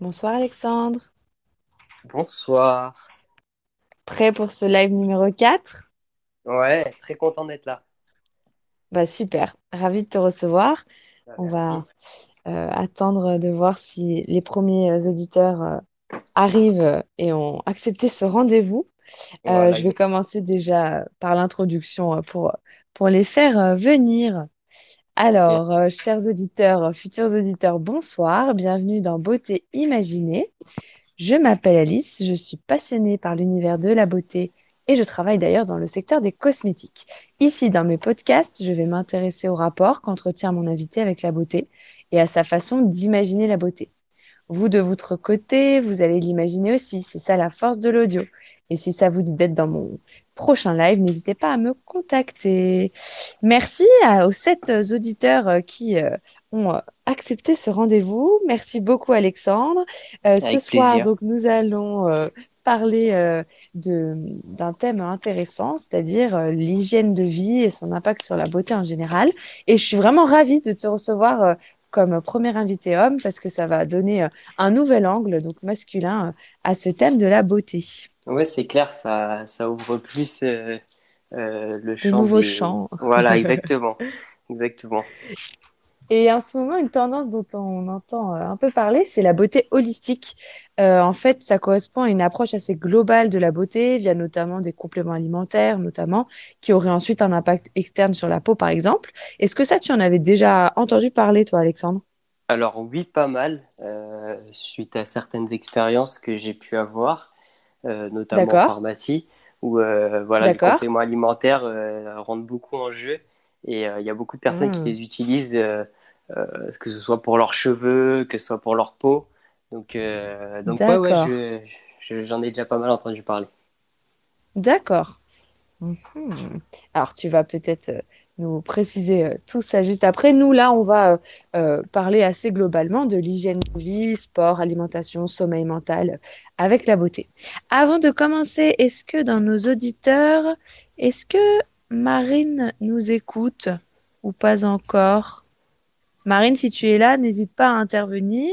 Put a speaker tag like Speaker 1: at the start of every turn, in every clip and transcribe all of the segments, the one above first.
Speaker 1: Bonsoir Alexandre.
Speaker 2: Bonsoir.
Speaker 1: Prêt pour ce live numéro 4?
Speaker 2: Ouais, très content d'être là.
Speaker 1: Bah super, ravi de te recevoir.
Speaker 2: Bah,
Speaker 1: On va euh, attendre de voir si les premiers euh, auditeurs euh, arrivent et ont accepté ce rendez-vous. Euh, je vais commencer déjà par l'introduction pour, pour les faire venir. Alors, euh, chers auditeurs, euh, futurs auditeurs, bonsoir, bienvenue dans Beauté Imaginée. Je m'appelle Alice, je suis passionnée par l'univers de la beauté et je travaille d'ailleurs dans le secteur des cosmétiques. Ici, dans mes podcasts, je vais m'intéresser au rapport qu'entretient mon invité avec la beauté et à sa façon d'imaginer la beauté. Vous, de votre côté, vous allez l'imaginer aussi. C'est ça la force de l'audio. Et si ça vous dit d'être dans mon prochain live, n'hésitez pas à me contacter. Merci à- aux sept euh, auditeurs euh, qui euh, ont accepté ce rendez-vous. Merci beaucoup, Alexandre. Euh, ce soir,
Speaker 2: plaisir.
Speaker 1: donc, nous allons euh, parler d'un thème intéressant, c'est-à-dire l'hygiène de vie et son impact sur la beauté en général. Et je suis vraiment ravie de te recevoir comme premier invité homme parce que ça va donner un nouvel angle, donc masculin, à ce thème de la beauté.
Speaker 2: Ouais, c'est clair, ça, ça ouvre plus euh, euh, le champ
Speaker 1: nouveaux
Speaker 2: des...
Speaker 1: champs.
Speaker 2: Voilà, exactement. Exactement.
Speaker 1: Et en ce moment, une tendance dont on entend euh, un peu parler, c'est la beauté holistique. Euh, en fait, ça correspond à une approche assez globale de la beauté, via notamment des compléments alimentaires, notamment, qui auraient ensuite un impact externe sur la peau, par exemple. Est-ce que ça, tu en avais déjà entendu parler, toi, Alexandre?
Speaker 2: Alors oui, pas mal, euh, suite à certaines expériences que j'ai pu avoir, notamment en pharmacie, où euh, voilà, les compléments alimentaires euh, rentrent beaucoup en jeu et euh, il y a beaucoup de personnes qui
Speaker 1: Hmm,
Speaker 2: les utilisent, euh, euh, que ce soit pour leurs cheveux, que ce soit pour leur peau. Donc, euh, donc ouais, je, j'en ai déjà pas mal entendu parler.
Speaker 1: d'accord. Mhm. Alors, tu vas peut-être euh, nous préciser euh, tout ça juste après. Nous, là, on va euh, euh, parler assez globalement de l'hygiène de vie, sport, alimentation, sommeil mental, avec la beauté. Avant de commencer, est-ce que dans nos auditeurs, est-ce que Marine nous écoute ou pas encore? Marine, si tu es là, n'hésite pas à intervenir.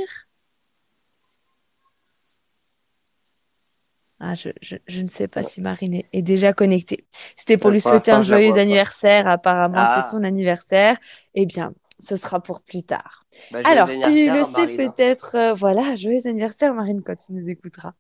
Speaker 1: Ah, je, je- je ne sais pas si Marine est, est déjà connectée. C'était pour lui souhaiter un joyeux anniversaire. Apparemment, c'est
Speaker 2: Ah,
Speaker 1: son anniversaire. Eh bien, ce sera pour plus tard.
Speaker 2: bah,
Speaker 1: Alors, tu le sais peut-être, euh, voilà, joyeux anniversaire, Marine, quand tu nous écouteras.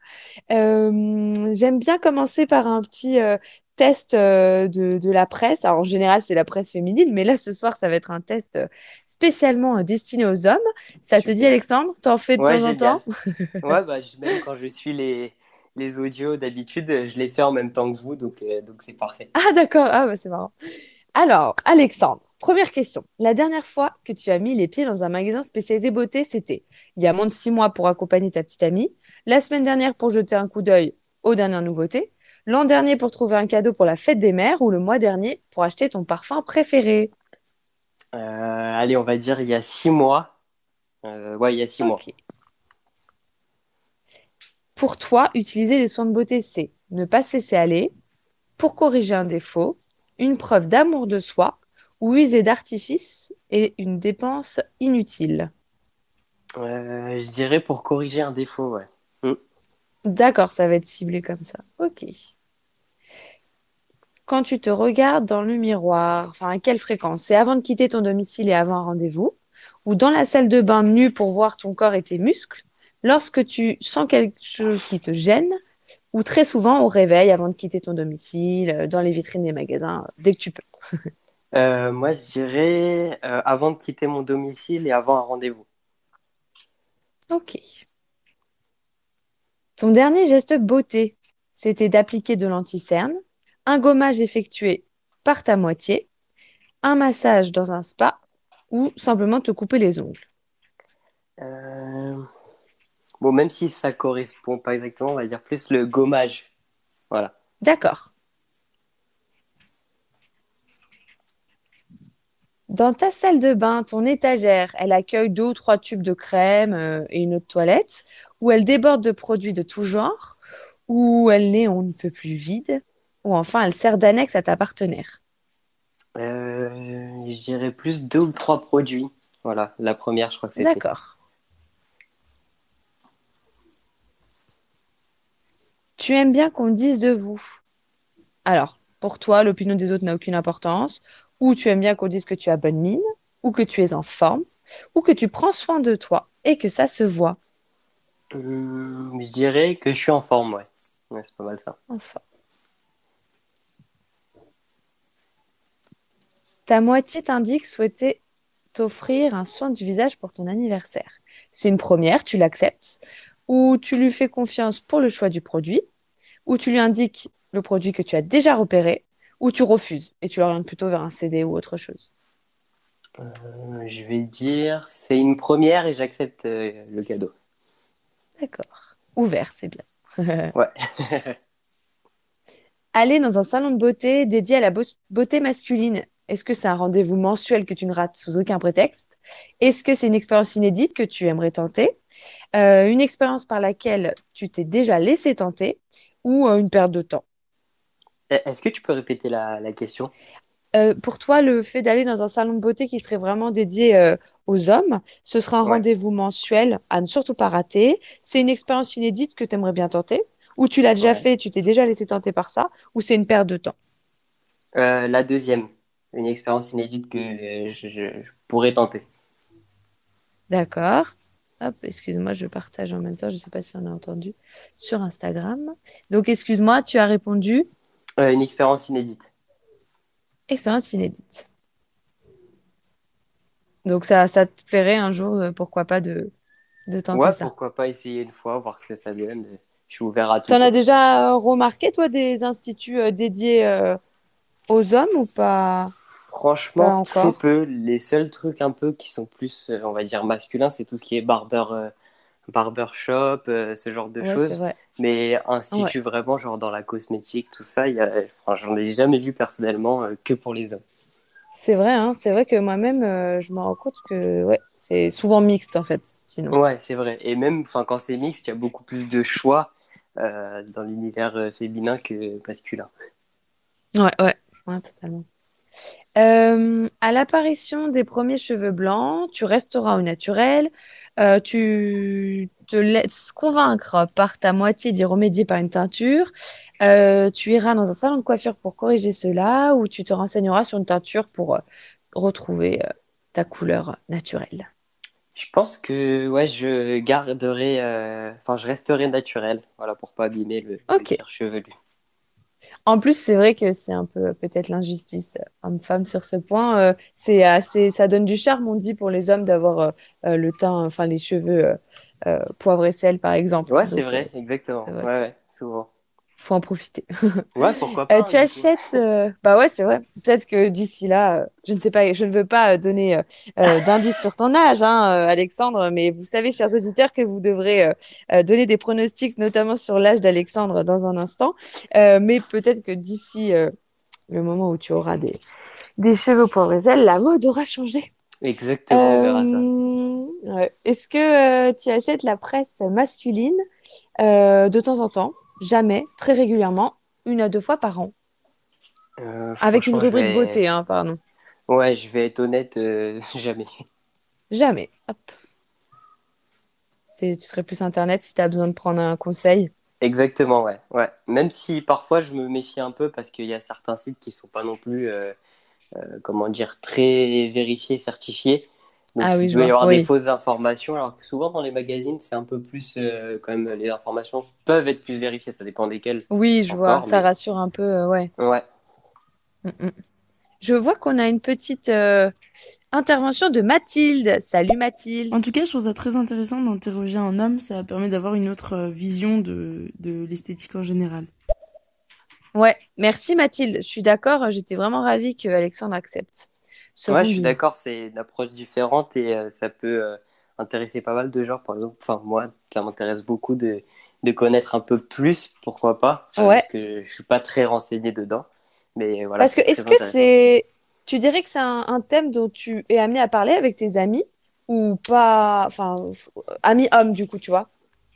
Speaker 1: Euh, j'aime bien commencer par un petit euh, test de, de la presse. Alors, en général, c'est la presse féminine, mais là, ce soir, ça va être un test spécialement destiné aux hommes. Ça te dit. Alexandre? T'en fais de
Speaker 2: Ouais,
Speaker 1: temps en temps?
Speaker 2: Ouais, bah, même quand je suis les, les audios d'habitude, je les fais en même temps que vous, donc euh, donc c'est parfait.
Speaker 1: Ah, d'accord. Ah, bah, c'est marrant. Alors, Alexandre, première question. La dernière fois que tu as mis les pieds dans un magasin spécialisé beauté, c'était il y a moins de six mois pour accompagner ta petite amie, la semaine dernière pour jeter un coup d'œil aux dernières nouveautés, l'an dernier pour trouver un cadeau pour la fête des mères ou le mois dernier pour acheter ton parfum préféré?
Speaker 2: Euh, allez, on va dire il y a six mois. Euh, ouais, il y a six mois.
Speaker 1: Pour toi, utiliser les soins de beauté, c'est ne pas se laisser aller, pour corriger un défaut, une preuve d'amour de soi ou user d'artifice et une dépense inutile.
Speaker 2: Euh, je dirais pour corriger un défaut, ouais. Mm.
Speaker 1: D'accord, ça va être ciblé comme ça. Ok. Quand tu te regardes dans le miroir, enfin, à quelle fréquence? C'est avant de quitter ton domicile et avant un rendez-vous, ou dans la salle de bain nu pour voir ton corps et tes muscles, lorsque tu sens quelque chose qui te gêne, ou très souvent au réveil avant de quitter ton domicile, euh, dans les vitrines des magasins, euh, dès que tu peux.
Speaker 2: Euh, moi, je dirais euh, avant de quitter mon domicile et avant un rendez-vous.
Speaker 1: Ok. Ton dernier geste beauté, c'était d'appliquer de l'anti-cerne, un gommage effectué par ta moitié, un massage dans un spa, ou simplement te couper les ongles.
Speaker 2: Euh, Bon, même si ça correspond pas exactement, on va dire plus le gommage. Voilà.
Speaker 1: D'accord. Dans ta salle de bain, ton étagère, elle accueille deux ou trois tubes de crème euh, et une autre toilette, ou elle déborde de produits de tout genre, ou elle n'est on ne peut plus vide, ou enfin elle sert d'annexe à ta partenaire?
Speaker 2: Euh, je dirais plus deux ou trois produits. Voilà, la première, je crois que c'était.
Speaker 1: D'accord. Tu aimes bien qu'on dise de vous. Alors, pour toi, l'opinion des autres n'a aucune importance. Ou tu aimes bien qu'on dise que tu as bonne mine, ou que tu es en forme, ou que tu prends soin de toi et que ça se voit.
Speaker 2: Hum, je dirais que je suis en forme, ouais. Ouais, c'est pas mal ça.
Speaker 1: En forme. Ta moitié t'indique souhaiter t'offrir un soin du visage pour ton anniversaire. C'est une première, tu l'acceptes, ou tu lui fais confiance pour le choix du produit, ou tu lui indiques le produit que tu as déjà repéré, ou tu refuses et tu l'orientes plutôt vers un CD ou autre chose.
Speaker 2: Euh, je vais dire, c'est une première et j'accepte euh, le cadeau.
Speaker 1: D'accord. Ouvert, c'est bien.
Speaker 2: Ouais.
Speaker 1: Aller dans un salon de beauté dédié à la beau- beauté masculine, est-ce que c'est un rendez-vous mensuel que tu ne rates sous aucun prétexte? Est-ce que c'est une expérience inédite que tu aimerais tenter? Euh, une expérience par laquelle tu t'es déjà laissé tenter? Ou euh, une perte de temps?
Speaker 2: Eh, Est-ce que tu peux répéter la, la question?
Speaker 1: Euh, pour toi, le fait d'aller dans un salon de beauté qui serait vraiment dédié euh, aux hommes, ce sera un
Speaker 2: Ouais.
Speaker 1: rendez-vous mensuel à ne surtout pas rater. C'est une expérience inédite que tu aimerais bien tenter, ou tu l'as déjà
Speaker 2: Ouais.
Speaker 1: fait, tu t'es déjà laissé tenter par ça, ou c'est une perte de temps?
Speaker 2: Euh, la deuxième, une expérience inédite que euh, je pourrais tenter.
Speaker 1: D'accord. Hop, excuse-moi, je partage en même temps, je ne sais pas si on a entendu sur Instagram. Donc, excuse-moi, tu as répondu
Speaker 2: Euh, une expérience inédite.
Speaker 1: expérience inédite. Donc, ça, ça te plairait un jour, euh, pourquoi pas, de, de tenter
Speaker 2: Ouais,
Speaker 1: ça?
Speaker 2: pourquoi pas essayer une fois, voir ce que ça donne. Je suis ouvert à tout.
Speaker 1: T'en as déjà euh, remarqué, toi, des instituts dédiés euh, aux hommes ou pas?
Speaker 2: Franchement, très peu. Les seuls trucs un peu qui sont plus, euh, on va dire, masculins, c'est tout ce qui est barber, euh, barbershop, euh, ce genre de
Speaker 1: Ouais,
Speaker 2: choses. Mais
Speaker 1: Ouais.
Speaker 2: institut vraiment, genre dans la cosmétique, tout ça, il y a... enfin, j'en ai jamais vu personnellement euh, que pour les hommes.
Speaker 1: C'est vrai, hein, c'est vrai que moi-même, je me rends compte que ouais, c'est souvent mixte en fait, sinon.
Speaker 2: Ouais, c'est vrai. Et même quand c'est mixte, il y a beaucoup plus de choix dans l'univers féminin que masculin.
Speaker 1: Ouais, ouais, ouais, totalement. Euh, à l'apparition des premiers cheveux blancs, tu resteras au naturel, euh, tu te laisses convaincre par ta moitié d'y remédier par une teinture, euh, tu iras dans un salon de coiffure pour corriger cela, ou tu te renseigneras sur une teinture pour retrouver ta couleur naturelle.
Speaker 2: Je pense que ouais, je garderai, enfin, je resterai naturel, voilà, pour pas abîmer le, le chevelu.
Speaker 1: En plus, c'est vrai que c'est un peu euh, peut-être l'injustice euh, homme-femme sur ce point. Euh, c'est assez, ça donne du charme, on dit, pour les hommes d'avoir euh, euh, le teint, enfin les cheveux euh, poivre et sel, par exemple.
Speaker 2: Ouais, c'est vrai, exactement.
Speaker 1: c'est
Speaker 2: Ouais,
Speaker 1: vrai.
Speaker 2: ouais, souvent.
Speaker 1: Faut en profiter.
Speaker 2: Ouais, pourquoi pas,
Speaker 1: Euh,
Speaker 2: hein,
Speaker 1: tu achètes, euh, bah ouais, c'est vrai. Peut-être que d'ici là, euh, je ne sais pas, je ne veux pas euh, donner euh, d'indices sur ton âge, hein, Alexandre, mais vous savez, chers auditeurs, que vous devrez donner des pronostics, notamment sur l'âge d'Alexandre dans un instant. Mais peut-être que d'ici le moment où tu auras des, des cheveux et sel, la mode aura changé.
Speaker 2: Exactement, on verra ça.
Speaker 1: Est-ce que tu achètes la presse masculine de temps en temps, jamais, très régulièrement, une à deux fois par an?
Speaker 2: Euh,
Speaker 1: Avec une rubrique
Speaker 2: vais...
Speaker 1: beauté, hein, pardon.
Speaker 2: Ouais, je vais être honnête, euh, jamais.
Speaker 1: Jamais. Hop. Tu serais plus Internet si tu as besoin de prendre un conseil.
Speaker 2: Exactement, ouais, ouais. Même si parfois je me méfie un peu parce qu'il y a certains sites qui sont pas non plus, euh, comment dire, très vérifiés, certifiés. Donc
Speaker 1: Ah oui,
Speaker 2: il
Speaker 1: je
Speaker 2: doit y
Speaker 1: vois.
Speaker 2: avoir des fausses informations, alors que souvent dans les magazines, c'est un peu plus, euh, quand même, les informations peuvent être plus vérifiées, ça dépend desquelles
Speaker 1: Oui, je vois.
Speaker 2: encore,
Speaker 1: Ça
Speaker 2: mais
Speaker 1: rassure un peu. euh, ouais.
Speaker 2: ouais.
Speaker 1: Mm, mm. Je vois qu'on a une petite euh, intervention de Mathilde. Salut Mathilde.
Speaker 3: En tout cas, je trouve ça très intéressant d'interroger un homme. Ça permet d'avoir une autre euh, vision de, de l'esthétique en général.
Speaker 1: Ouais, merci Mathilde. Je suis d'accord. J'étais vraiment ravie que Alexandre accepte
Speaker 2: Ouais, je suis d'accord, c'est une approche différente et euh, ça peut euh, intéresser pas mal de gens. Par exemple, enfin, moi, ça m'intéresse beaucoup de, de connaître un peu plus, pourquoi pas, euh,
Speaker 1: Ouais.
Speaker 2: parce que je suis pas très renseigné dedans. Mais voilà,
Speaker 1: Parce que est-ce que c'est, tu dirais que c'est un, un thème dont tu es amené à parler avec tes amis ou pas, enfin, amis hommes du coup, tu vois,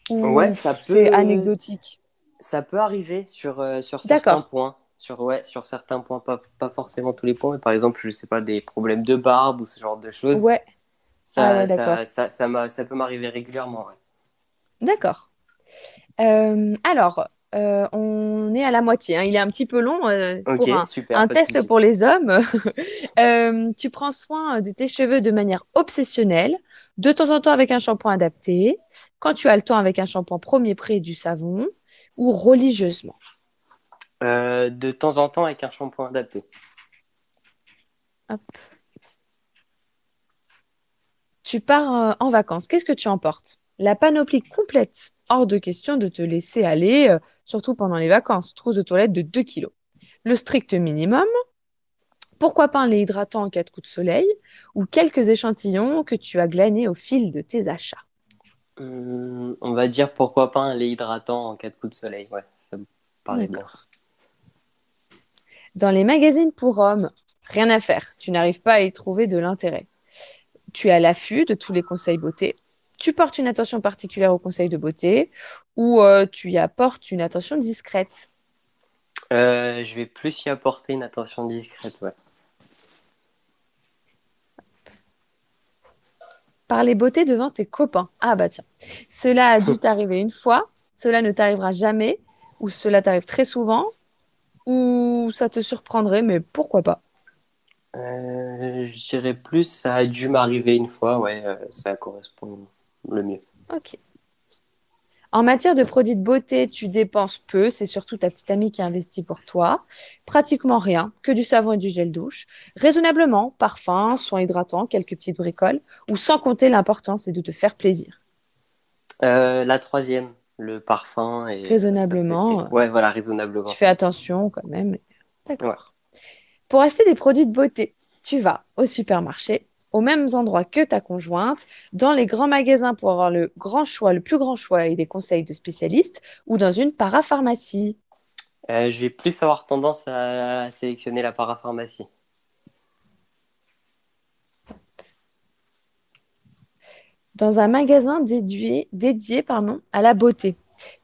Speaker 1: ou
Speaker 2: Ouais, ça
Speaker 1: c'est anecdotique?
Speaker 2: ça peut arriver sur, euh, sur certains
Speaker 1: D'accord.
Speaker 2: points. Sur, ouais, sur certains points, pas, pas forcément tous les points, mais par exemple, je sais pas, des problèmes de barbe ou ce genre de choses.
Speaker 1: Ouais. Ah
Speaker 2: Ça,
Speaker 1: ouais,
Speaker 2: ça,
Speaker 1: d'accord.
Speaker 2: ça, ça, m'a- ça peut m'arriver régulièrement, ouais.
Speaker 1: D'accord. Euh, alors, euh, on est à la moitié. hein. Il est un petit peu long euh, pour un,
Speaker 2: super.
Speaker 1: un test pour les hommes. Euh, tu prends soin de tes cheveux de manière obsessionnelle, de temps en temps avec un shampoing adapté, quand tu as le temps avec un shampoing premier prix du savon, ou religieusement.
Speaker 2: Euh, de temps en temps avec un shampoing adapté.
Speaker 1: Tu pars euh, en vacances. Qu'est-ce que tu emportes? La panoplie complète. Hors de question de te laisser aller, euh, surtout pendant les vacances. Trousse de toilette de 2 kilos. Le strict minimum. Pourquoi pas un lait hydratant en cas de coup de soleil ou quelques échantillons que tu as glanés au fil de tes achats.
Speaker 2: On va dire pourquoi pas un lait hydratant en cas de coup de soleil. Ouais, ça me paraît bien.
Speaker 1: Dans les magazines pour hommes, rien à faire. Tu n'arrives pas à y trouver de l'intérêt. Tu es à l'affût de tous les conseils beauté. Tu portes une attention particulière aux conseils de beauté ou euh, tu y apportes une attention discrète.
Speaker 2: Euh, je vais plus y apporter une attention discrète, ouais.
Speaker 1: Parler beauté devant tes copains. Ah bah tiens, cela a dû t'arriver une fois, cela ne t'arrivera jamais, ou cela t'arrive très souvent, ou ça te surprendrait, mais pourquoi pas?
Speaker 2: Euh, je dirais plus, ça a dû m'arriver une fois, ouais, euh, ça correspond le mieux.
Speaker 1: Ok. En matière de produits de beauté, tu dépenses peu, c'est surtout ta petite amie qui investit pour toi. Pratiquement rien, que du savon et du gel douche. Raisonnablement, parfum, soins hydratants, quelques petites bricoles, ou sans compter l'important, c'est de te faire plaisir.
Speaker 2: Euh, la troisième, le parfum et
Speaker 1: Raisonnablement.
Speaker 2: ça fait- Ouais, voilà, raisonnablement.
Speaker 1: Tu fais attention quand même. D'accord. Pour acheter des produits de beauté, tu vas au supermarché, aux mêmes endroits que ta conjointe, dans les grands magasins pour avoir le grand choix, le plus grand choix et des conseils de spécialistes, ou dans une parapharmacie.
Speaker 2: Euh, je vais plus avoir tendance à sélectionner la parapharmacie.
Speaker 1: Dans un magasin dédié, dédié pardon, à la beauté.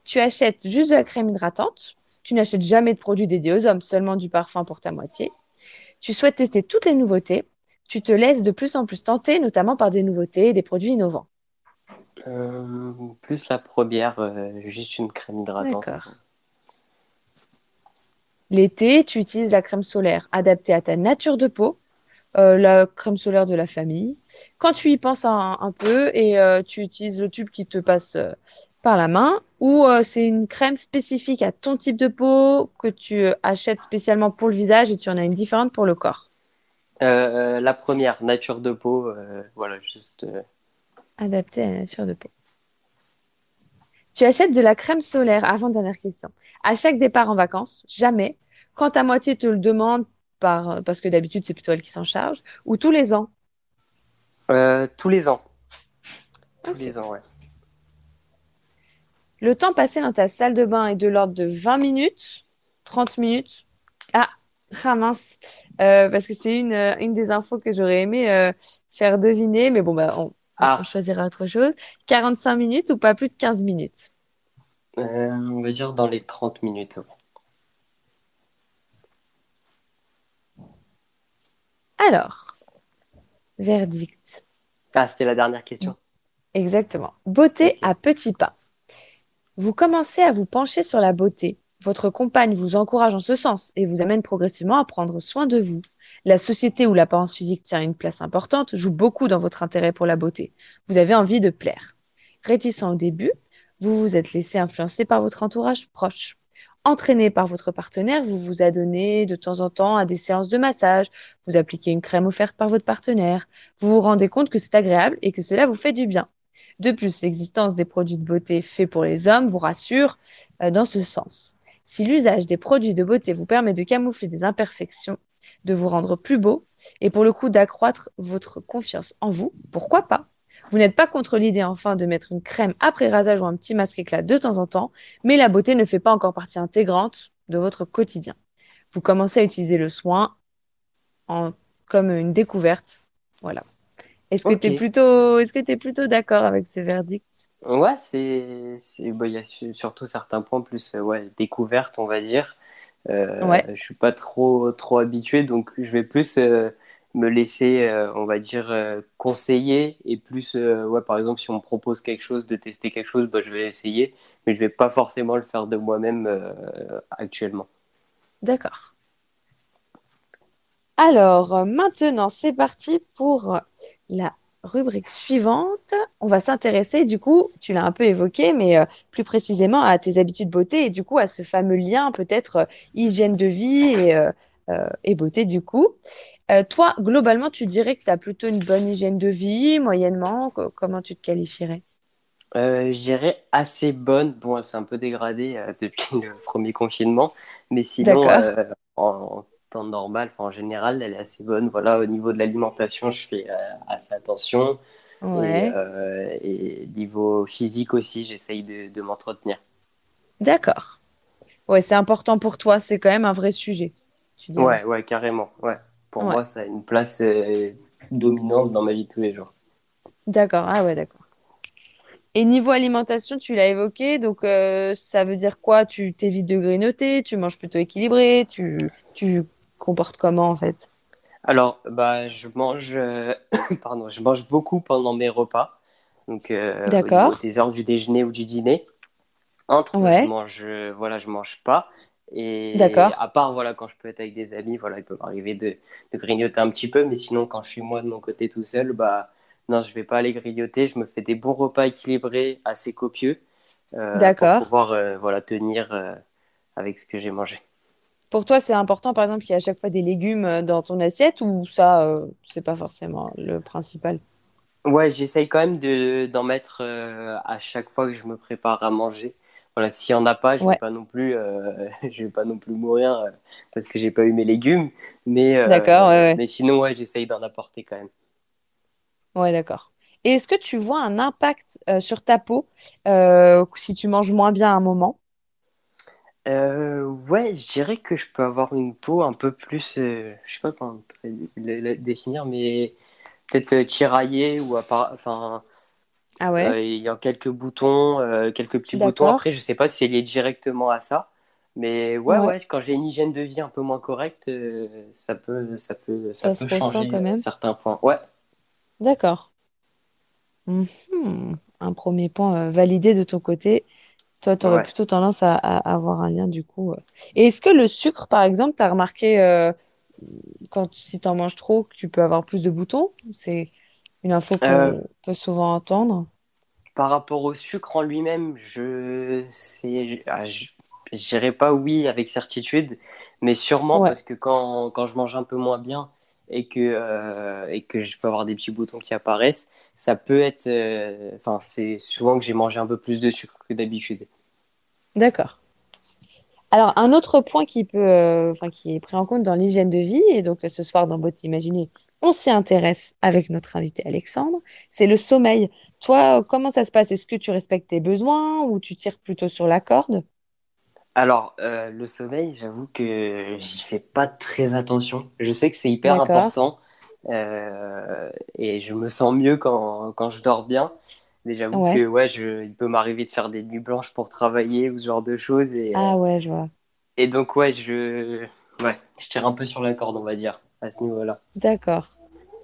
Speaker 1: Tu achètes juste de la crème hydratante. Tu n'achètes jamais de produits dédiés aux hommes, seulement du parfum pour ta moitié. Tu souhaites tester toutes les nouveautés. Tu te laisses de plus en plus tenter, notamment par des nouveautés et des produits innovants.
Speaker 2: Euh, plus la première, euh, juste une crème hydratante.
Speaker 1: L'été, tu utilises la crème solaire adaptée à ta nature de peau, euh, la crème solaire de la famille. Quand tu y penses un, un peu et euh, tu utilises le tube qui te passe euh, par la main, ou c'est une crème spécifique à ton type de peau que tu achètes spécialement pour le visage et tu en as une différente pour le corps?
Speaker 2: La première, nature de peau, voilà, juste.
Speaker 1: Adaptée à la nature de peau. Tu achètes de la crème solaire, avant-dernière question. À chaque départ en vacances, jamais. Quand ta moitié te le demande, par, parce que d'habitude c'est plutôt elle qui s'en charge, ou tous les ans?
Speaker 2: euh, tous les ans. Tous les ans, ouais.
Speaker 1: Le temps passé dans ta salle de bain est de l'ordre de 20 minutes, 30 minutes. Ah, ah mince, Euh, parce que c'est une, euh, une des infos que j'aurais aimé euh, faire deviner, mais bon, bah, on,
Speaker 2: Ah.
Speaker 1: on choisira autre chose. 45 minutes ou pas plus de 15 minutes?
Speaker 2: Euh, on va dire dans les 30 minutes.
Speaker 1: Alors, verdict.
Speaker 2: Ah, c'était la dernière question.
Speaker 1: Exactement. Beauté à petits pas. Vous commencez à vous pencher sur la beauté. Votre compagne vous encourage en ce sens et vous amène progressivement à prendre soin de vous. La société où l'apparence physique tient une place importante joue beaucoup dans votre intérêt pour la beauté. Vous avez envie de plaire. Réticent au début, vous vous êtes laissé influencer par votre entourage proche. Entraîné par votre partenaire, vous vous adonnez de temps en temps à des séances de massage, vous appliquez une crème offerte par votre partenaire, vous vous rendez compte que c'est agréable et que cela vous fait du bien. De plus, l'existence des produits de beauté faits pour les hommes vous rassure euh, dans ce sens. Si l'usage des produits de beauté vous permet de camoufler des imperfections, de vous rendre plus beau et pour le coup d'accroître votre confiance en vous, pourquoi pas? Vous n'êtes pas contre l'idée enfin de mettre une crème après rasage ou un petit masque éclat de temps en temps, mais la beauté ne fait pas encore partie intégrante de votre quotidien. Vous commencez à utiliser le soin en, comme une découverte. Voilà. Est-ce que tu es plutôt, est-ce que tu plutôt d'accord avec ce verdict
Speaker 2: Ouais, c'est, bah, il y a su- surtout certains points plus, euh, ouais, découverte, on va dire. Euh,
Speaker 1: Ouais.
Speaker 2: Je suis pas trop, trop habitué, donc je vais plus euh, me laisser, on va dire, conseiller et plus, ouais, par exemple, si on me propose quelque chose, de tester quelque chose, bah, je vais essayer, mais je vais pas forcément le faire de moi-même actuellement.
Speaker 1: D'accord. Alors, maintenant, c'est parti pour la rubrique suivante. On va s'intéresser, du coup, tu l'as un peu évoqué, mais euh, plus précisément à tes habitudes beauté et du coup à ce fameux lien peut-être euh, hygiène de vie euh, et, beauté, du coup. Toi, globalement, tu dirais que tu as plutôt une bonne hygiène de vie, moyennement Comment tu te qualifierais?
Speaker 2: Je dirais assez bonne. Bon, elle s'est un peu dégradée depuis le premier confinement, mais sinon, en, temps normal, en général, elle est assez bonne. Voilà, au niveau de l'alimentation, je fais euh, assez attention.
Speaker 1: Ouais.
Speaker 2: Euh, et, niveau physique aussi, j'essaye de, m'entretenir.
Speaker 1: D'accord. Ouais, c'est important pour toi, c'est quand même un vrai sujet.
Speaker 2: Tu ouais, ouais, carrément. Ouais. Pour moi, ça a une place euh, dominante dans ma vie de tous les jours.
Speaker 1: D'accord, ah ouais, d'accord. Et niveau alimentation, tu l'as évoqué, donc ça veut dire quoi? Tu t'évites de grignoter, tu manges plutôt équilibré, tu, tu comportes comment en fait?
Speaker 2: Alors, bah, je mange, euh, pardon, je mange beaucoup pendant mes repas. Donc, euh,
Speaker 1: D'accord.
Speaker 2: des heures du déjeuner ou du dîner. Entre, je mange, voilà, je mange pas. Et
Speaker 1: D'accord.
Speaker 2: à part, voilà, quand je peux être avec des amis, voilà, il peut m'arriver de, de, grignoter un petit peu. Mais sinon, quand je suis moi de mon côté tout seul, bah, non, je vais pas aller grignoter. Je me fais des bons repas équilibrés, assez copieux.
Speaker 1: Euh, D'accord.
Speaker 2: Pour pouvoir, euh, voilà, tenir avec ce que j'ai mangé.
Speaker 1: Pour toi, c'est important, par exemple, qu'il y ait à chaque fois des légumes euh, dans ton assiette ou ça, euh, c'est pas forcément le principal?
Speaker 2: Ouais, j'essaye quand même de, d'en mettre euh, à chaque fois que je me prépare à manger. Voilà, s'il n'y en a pas, je ne vais pas non plus, je vais pas non plus mourir parce que j'ai pas eu mes légumes. Mais,
Speaker 1: d'accord,
Speaker 2: mais sinon, ouais, j'essaye d'en apporter quand même.
Speaker 1: Ouais, d'accord. Et est-ce que tu vois un impact sur ta peau si tu manges moins bien à un moment?
Speaker 2: Euh, ouais, je dirais que je peux avoir une peau un peu plus, euh, je sais pas comment la définir, mais peut-être euh, tiraillée ou à part, enfin,
Speaker 1: ah ouais.
Speaker 2: il y a quelques boutons, quelques petits boutons. Après, je sais pas si elle est directement à ça, mais ouais, ouais, quand j'ai une hygiène de vie un peu moins correcte, ça peut, ça peut, ça, peut changer quand même. certains points. Ouais.
Speaker 1: D'accord. Mhm. Un premier point validé de ton côté. Toi, tu aurais plutôt tendance à, avoir un lien du coup. Euh. Et est-ce que le sucre, par exemple, tu as remarqué euh, quand si tu en manges trop, que tu peux avoir plus de boutons? C'est une info qu'on euh. peut souvent entendre.
Speaker 2: Par rapport au sucre en lui-même, je ne ah, dirais pas oui avec certitude, mais sûrement parce que quand, quand, je mange un peu moins bien et que, et que je peux avoir des petits boutons qui apparaissent, ça peut être. Euh, enfin, c'est souvent que j'ai mangé un peu plus de sucre que d'habitude.
Speaker 1: D'accord. Alors, un autre point qui, peut, euh, enfin, qui est pris en compte dans l'hygiène de vie, et donc ce soir dans Beauté Imaginée, on s'y intéresse avec notre invité Alexandre, c'est le sommeil. Toi, comment ça se passe? Est-ce que tu respectes tes besoins ou tu tires plutôt sur la corde?
Speaker 2: Alors, euh, le sommeil, j'avoue que j'y fais pas très attention. Je sais que c'est hyper important. Euh, et je me sens mieux quand, quand je dors bien. Mais j'avoue que ouais, je, il peut m'arriver de faire des nuits blanches pour travailler ou ce genre de choses. Et,
Speaker 1: ah euh, ouais, je vois.
Speaker 2: Et donc, ouais, je, ouais, je tire un peu sur la corde, on va dire, à ce niveau-là.
Speaker 1: D'accord.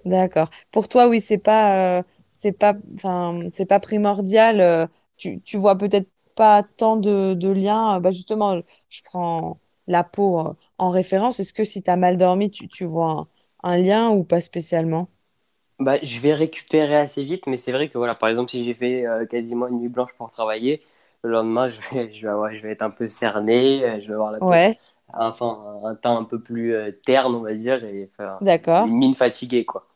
Speaker 1: D'accord. Pour toi, oui, c'est pas, euh, c'est pas, enfin, c'est pas primordial. tu, tu vois peut-être pas tant de, de liens. Bah, justement, je, prends la peau en référence. Est-ce que si tu as mal dormi, tu, tu vois un lien ou pas spécialement?
Speaker 2: Bah, je vais récupérer assez vite, mais c'est vrai que voilà, par exemple, si j'ai fait euh, quasiment une nuit blanche pour travailler, le lendemain, je vais, je vais, je vais être un peu cerné, euh, je vais avoir la
Speaker 1: ouais.
Speaker 2: Enfin, un teint un peu plus euh, terne, on va dire, et une mine fatiguée, quoi.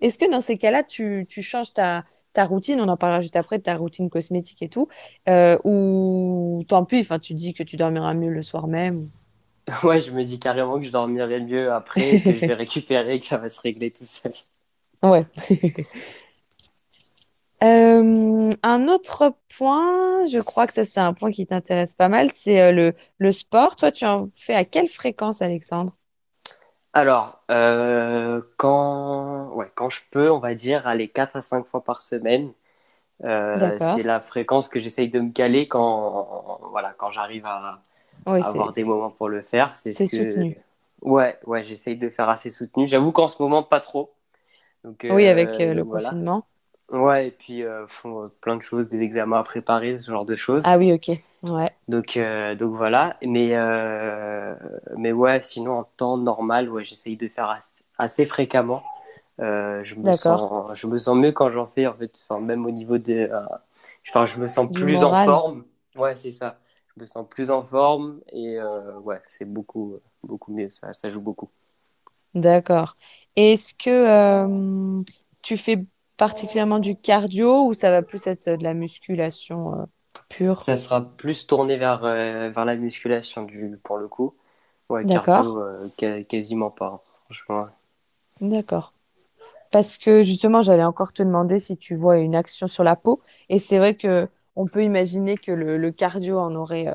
Speaker 1: Est-ce que dans ces cas-là, tu, tu changes ta, ta, routine, on en parlera juste après, ta routine cosmétique et tout, ou tant pis, enfin, tu dis que tu dormiras mieux le soir même
Speaker 2: Ouais, je me dis carrément que je dormirai mieux après, que je vais récupérer que ça va se régler tout seul.
Speaker 1: Ouais. Euh, un autre point, je crois que ça c'est un point qui t'intéresse pas mal, c'est euh, le, le, sport. Toi, tu en fais à quelle fréquence, Alexandre?
Speaker 2: Alors, euh, quand... Ouais, quand je peux, on va dire, aller 4 à 5 fois par semaine. c'est la fréquence que j'essaye de me caler quand, voilà, quand j'arrive à, avoir des moments pour le faire. C'est ce
Speaker 1: soutenu.
Speaker 2: Ouais, ouais, j'essaye de faire assez soutenu. J'avoue qu'en ce moment, pas trop.
Speaker 1: Donc, oui, avec le confinement.
Speaker 2: Ouais, et puis euh, font euh, plein de choses, des examens à préparer, ce genre de choses.
Speaker 1: Ah oui, ok. Ouais.
Speaker 2: Donc, euh, donc voilà. Mais, mais ouais, sinon en temps normal, ouais, j'essaye de faire assez, fréquemment. je, me sens, je me sens mieux quand j'en fais, en fait. Enfin, même au niveau de. enfin, je me sens plus en forme. Ouais, c'est ça. Je me sens plus en forme et ouais, c'est beaucoup, beaucoup mieux. Ça, ça joue beaucoup.
Speaker 1: D'accord. Est-ce que tu fais particulièrement du cardio ou ça va plus être de la musculation euh, pure?
Speaker 2: Ça sera plus tourné vers, euh, vers la musculation du, pour le coup. Ouais, D'accord. Euh, quasiment pas, franchement.
Speaker 1: D'accord. Parce que justement, j'allais encore te demander si tu vois une action sur la peau. Et c'est vrai que on peut imaginer que le, cardio en aurait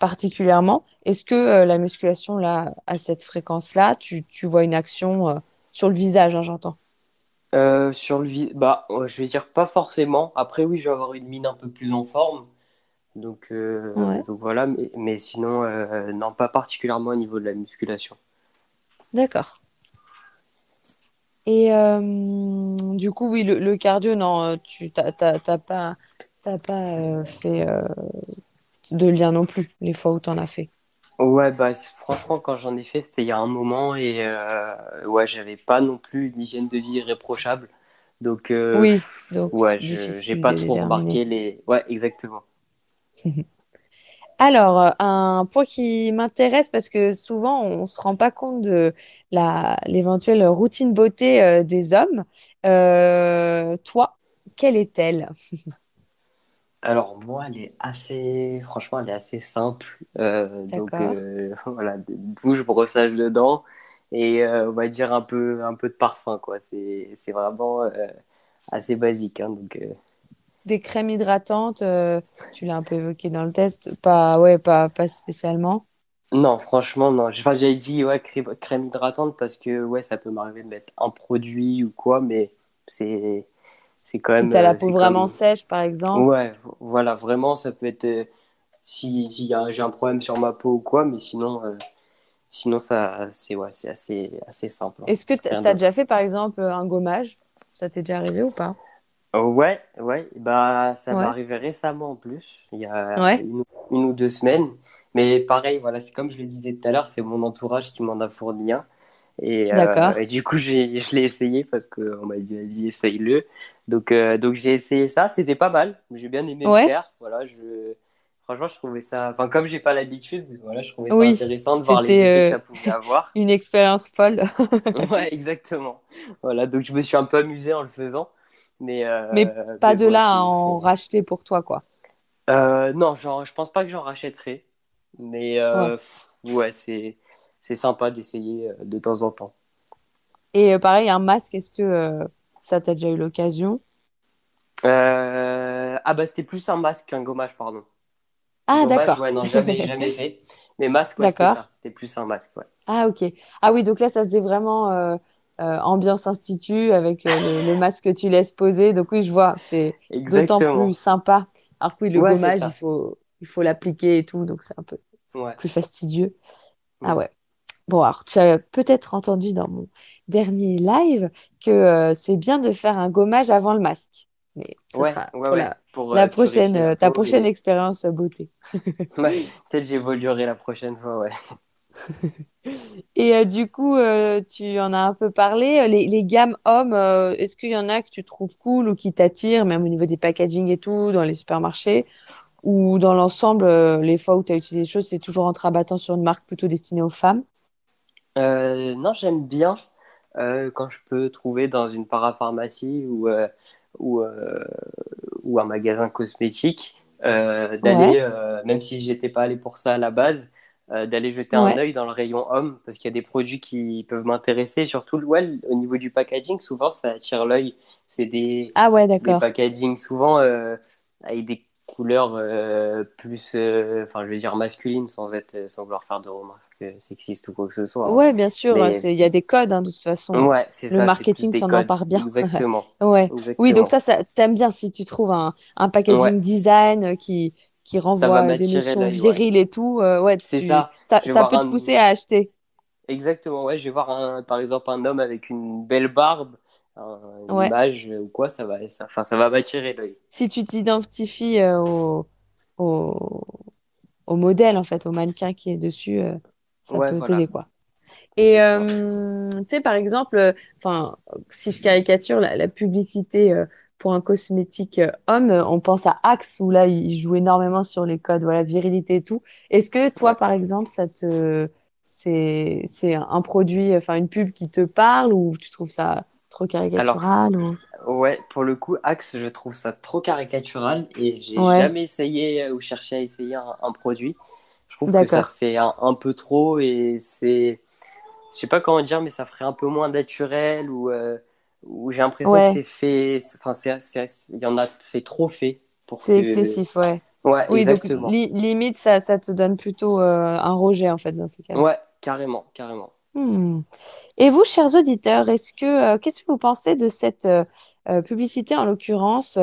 Speaker 1: particulièrement. Est-ce que la musculation, là, à cette fréquence-là, tu, tu, vois une action sur le visage, hein, j'entends?
Speaker 2: Euh, sur le bah, je vais dire pas forcément. Après, oui, je vais avoir une mine un peu plus en forme. Donc, euh, donc voilà, mais, mais sinon, euh, non, pas particulièrement au niveau de la musculation.
Speaker 1: D'accord. Et du coup, oui, le, cardio, non, tu t'as pas, t'as pas fait de lien non plus les fois où tu en as fait.
Speaker 2: Ouais, bah, franchement, quand j'en ai fait, c'était il y a un moment et euh, ouais, j'avais pas non plus une hygiène de vie irréprochable. Donc, euh,
Speaker 1: oui, donc
Speaker 2: ouais, j'ai pas trop remarqué les. Ouais, exactement.
Speaker 1: Alors, un point qui m'intéresse parce que souvent on se rend pas compte de la l'éventuelle routine beauté euh, des hommes. toi, quelle est-elle?
Speaker 2: Alors moi, elle est assez, franchement, elle est assez simple. Euh, donc euh, voilà, douche, brossage de dents et euh, on va dire un peu, un peu de parfum quoi. C'est, c'est vraiment assez basique. Hein, donc
Speaker 1: Des crèmes hydratantes, tu l'as un peu évoqué dans le test, pas, ouais, pas, pas spécialement.
Speaker 2: non, franchement non. J'ai- Enfin, j'avais dit ouais crème, crème hydratante parce que ouais, ça peut m'arriver de mettre un produit ou quoi, mais c'est
Speaker 1: c'est quand même. Si tu as la euh, peau vraiment sèche, par exemple.
Speaker 2: Ouais, voilà, vraiment, ça peut être. Euh, si, si j'ai un problème sur ma peau ou quoi, mais sinon, euh, sinon ça, c'est ouais, assez, assez simple. Hein.
Speaker 1: Est-ce que tu as déjà fait, par exemple, un gommage? Ça t'est déjà arrivé ou pas?
Speaker 2: Ouais, ouais, bah, ça m'est arrivé récemment en plus, il y a une, ou deux semaines. Mais pareil, voilà, c'est comme je le disais tout à l'heure, c'est mon entourage qui m'en a fourni un. Et, et, du coup, je l'ai essayé parce qu'on m'a dit, essaye-le. Donc, euh, donc j'ai essayé ça, c'était pas mal. J'ai bien aimé le faire. Voilà, je... Franchement, je trouvais ça. Enfin, comme j'ai pas l'habitude, voilà, je trouvais ça intéressant de voir les effets que ça pouvait avoir.
Speaker 1: Une expérience folle.
Speaker 2: ouais, exactement. Voilà, donc je me suis un peu amusé en le faisant. Mais, euh,
Speaker 1: mais pas de là à en racheter pour toi, quoi.
Speaker 2: Euh, non, genre, je pense pas que j'en rachèterai. Mais ouais, ouais c'est sympa d'essayer de temps en temps.
Speaker 1: Et pareil, un masque, est-ce que ça, t'as déjà eu l'occasion?
Speaker 2: Euh... Ah bah c'était plus un masque qu'un gommage, pardon.
Speaker 1: Ah d'accord.
Speaker 2: Ouais, non, jamais, jamais fait. Mais masque, ouais, c'était ça. C'était plus un masque, ouais.
Speaker 1: Ah ok. Ah oui, donc là, ça faisait vraiment euh, euh, ambiance institut avec euh, le, masque que tu laisses poser. Donc oui, je vois, c'est d'autant plus sympa. Alors que oui, le gommage, il faut il faut l'appliquer et tout, donc c'est un peu plus fastidieux. Ah ouais. Bon, alors tu as peut-être entendu dans mon dernier live que euh, c'est bien de faire un gommage avant le masque. Mais
Speaker 2: ouais, ouais,
Speaker 1: pour la, euh, prochaine, euh, ta prochaine expérience beauté.
Speaker 2: peut-être j'évoluerai la prochaine fois, ouais.
Speaker 1: Et du coup, tu en as un peu parlé. Les, les gammes hommes, est-ce qu'il y en a que tu trouves cool ou qui t'attirent, même au niveau des packaging et tout, dans les supermarchés? Ou dans l'ensemble, les fois où tu as utilisé des choses, c'est toujours en te rabattant sur une marque plutôt destinée aux femmes?
Speaker 2: Euh, non, j'aime bien euh, quand je peux trouver dans une parapharmacie ou, euh, ou, ou un magasin cosmétique, d'aller, même si j'étais pas allé pour ça à la base, d'aller jeter un œil dans le rayon homme parce qu'il y a des produits qui peuvent m'intéresser. Surtout well, au niveau du packaging, souvent ça attire l'œil. C'est des,
Speaker 1: ah ouais, des
Speaker 2: packaging souvent avec des couleurs plus, enfin je vais dire masculines sans, être, sans vouloir faire de sexiste ou quoi que ce soit.
Speaker 1: Hein. Ouais, bien sûr, il y a des codes hein, de toute façon.
Speaker 2: Ouais,
Speaker 1: le ça, marketing s'en empare bien.
Speaker 2: Exactement.
Speaker 1: ouais. Oui, donc ça, ça t'aimes bien si tu trouves un, un packaging design euh, qui, qui renvoie des notions viriles et tout. Euh, ouais,
Speaker 2: c'est ça.
Speaker 1: Ça, ça peut te pousser à acheter.
Speaker 2: Exactement, ouais, je vais voir un, par exemple un homme avec une belle barbe, une image ou quoi, ça va, ça, enfin, ça va m'attirer l'œil.
Speaker 1: Si tu t'identifies euh, au, au, au, modèle, en fait, au mannequin qui est dessus, euh, ça peut t'aider, quoi. Et euh, tu sais, par exemple, enfin, si je caricature la, publicité pour un cosmétique homme, on pense à Axe où là il joue énormément sur les codes, voilà, virilité et tout. Est-ce que toi, par exemple, ça te c'est c'est un produit, enfin une pub qui te parle ou tu trouves ça trop caricatural ou...
Speaker 2: Ouais, pour le coup, Axe, je trouve ça trop caricatural et j'ai jamais essayé ou cherché à essayer un, produit. Je trouve que ça fait un, peu trop et c'est, je sais pas comment dire, mais ça ferait un peu moins naturel ou, euh, j'ai l'impression que c'est fait, enfin il y en a, c'est trop fait.
Speaker 1: C'est excessif, ouais.
Speaker 2: Ouais, oui, exactement.
Speaker 1: Donc, limite, ça, ça te donne plutôt euh, un rejet, en fait, dans ces cas-là.
Speaker 2: Ouais, carrément, carrément.
Speaker 1: Hmm. Et vous, chers auditeurs, est-ce que euh, qu'est-ce que vous pensez de cette euh, publicité en l'occurrence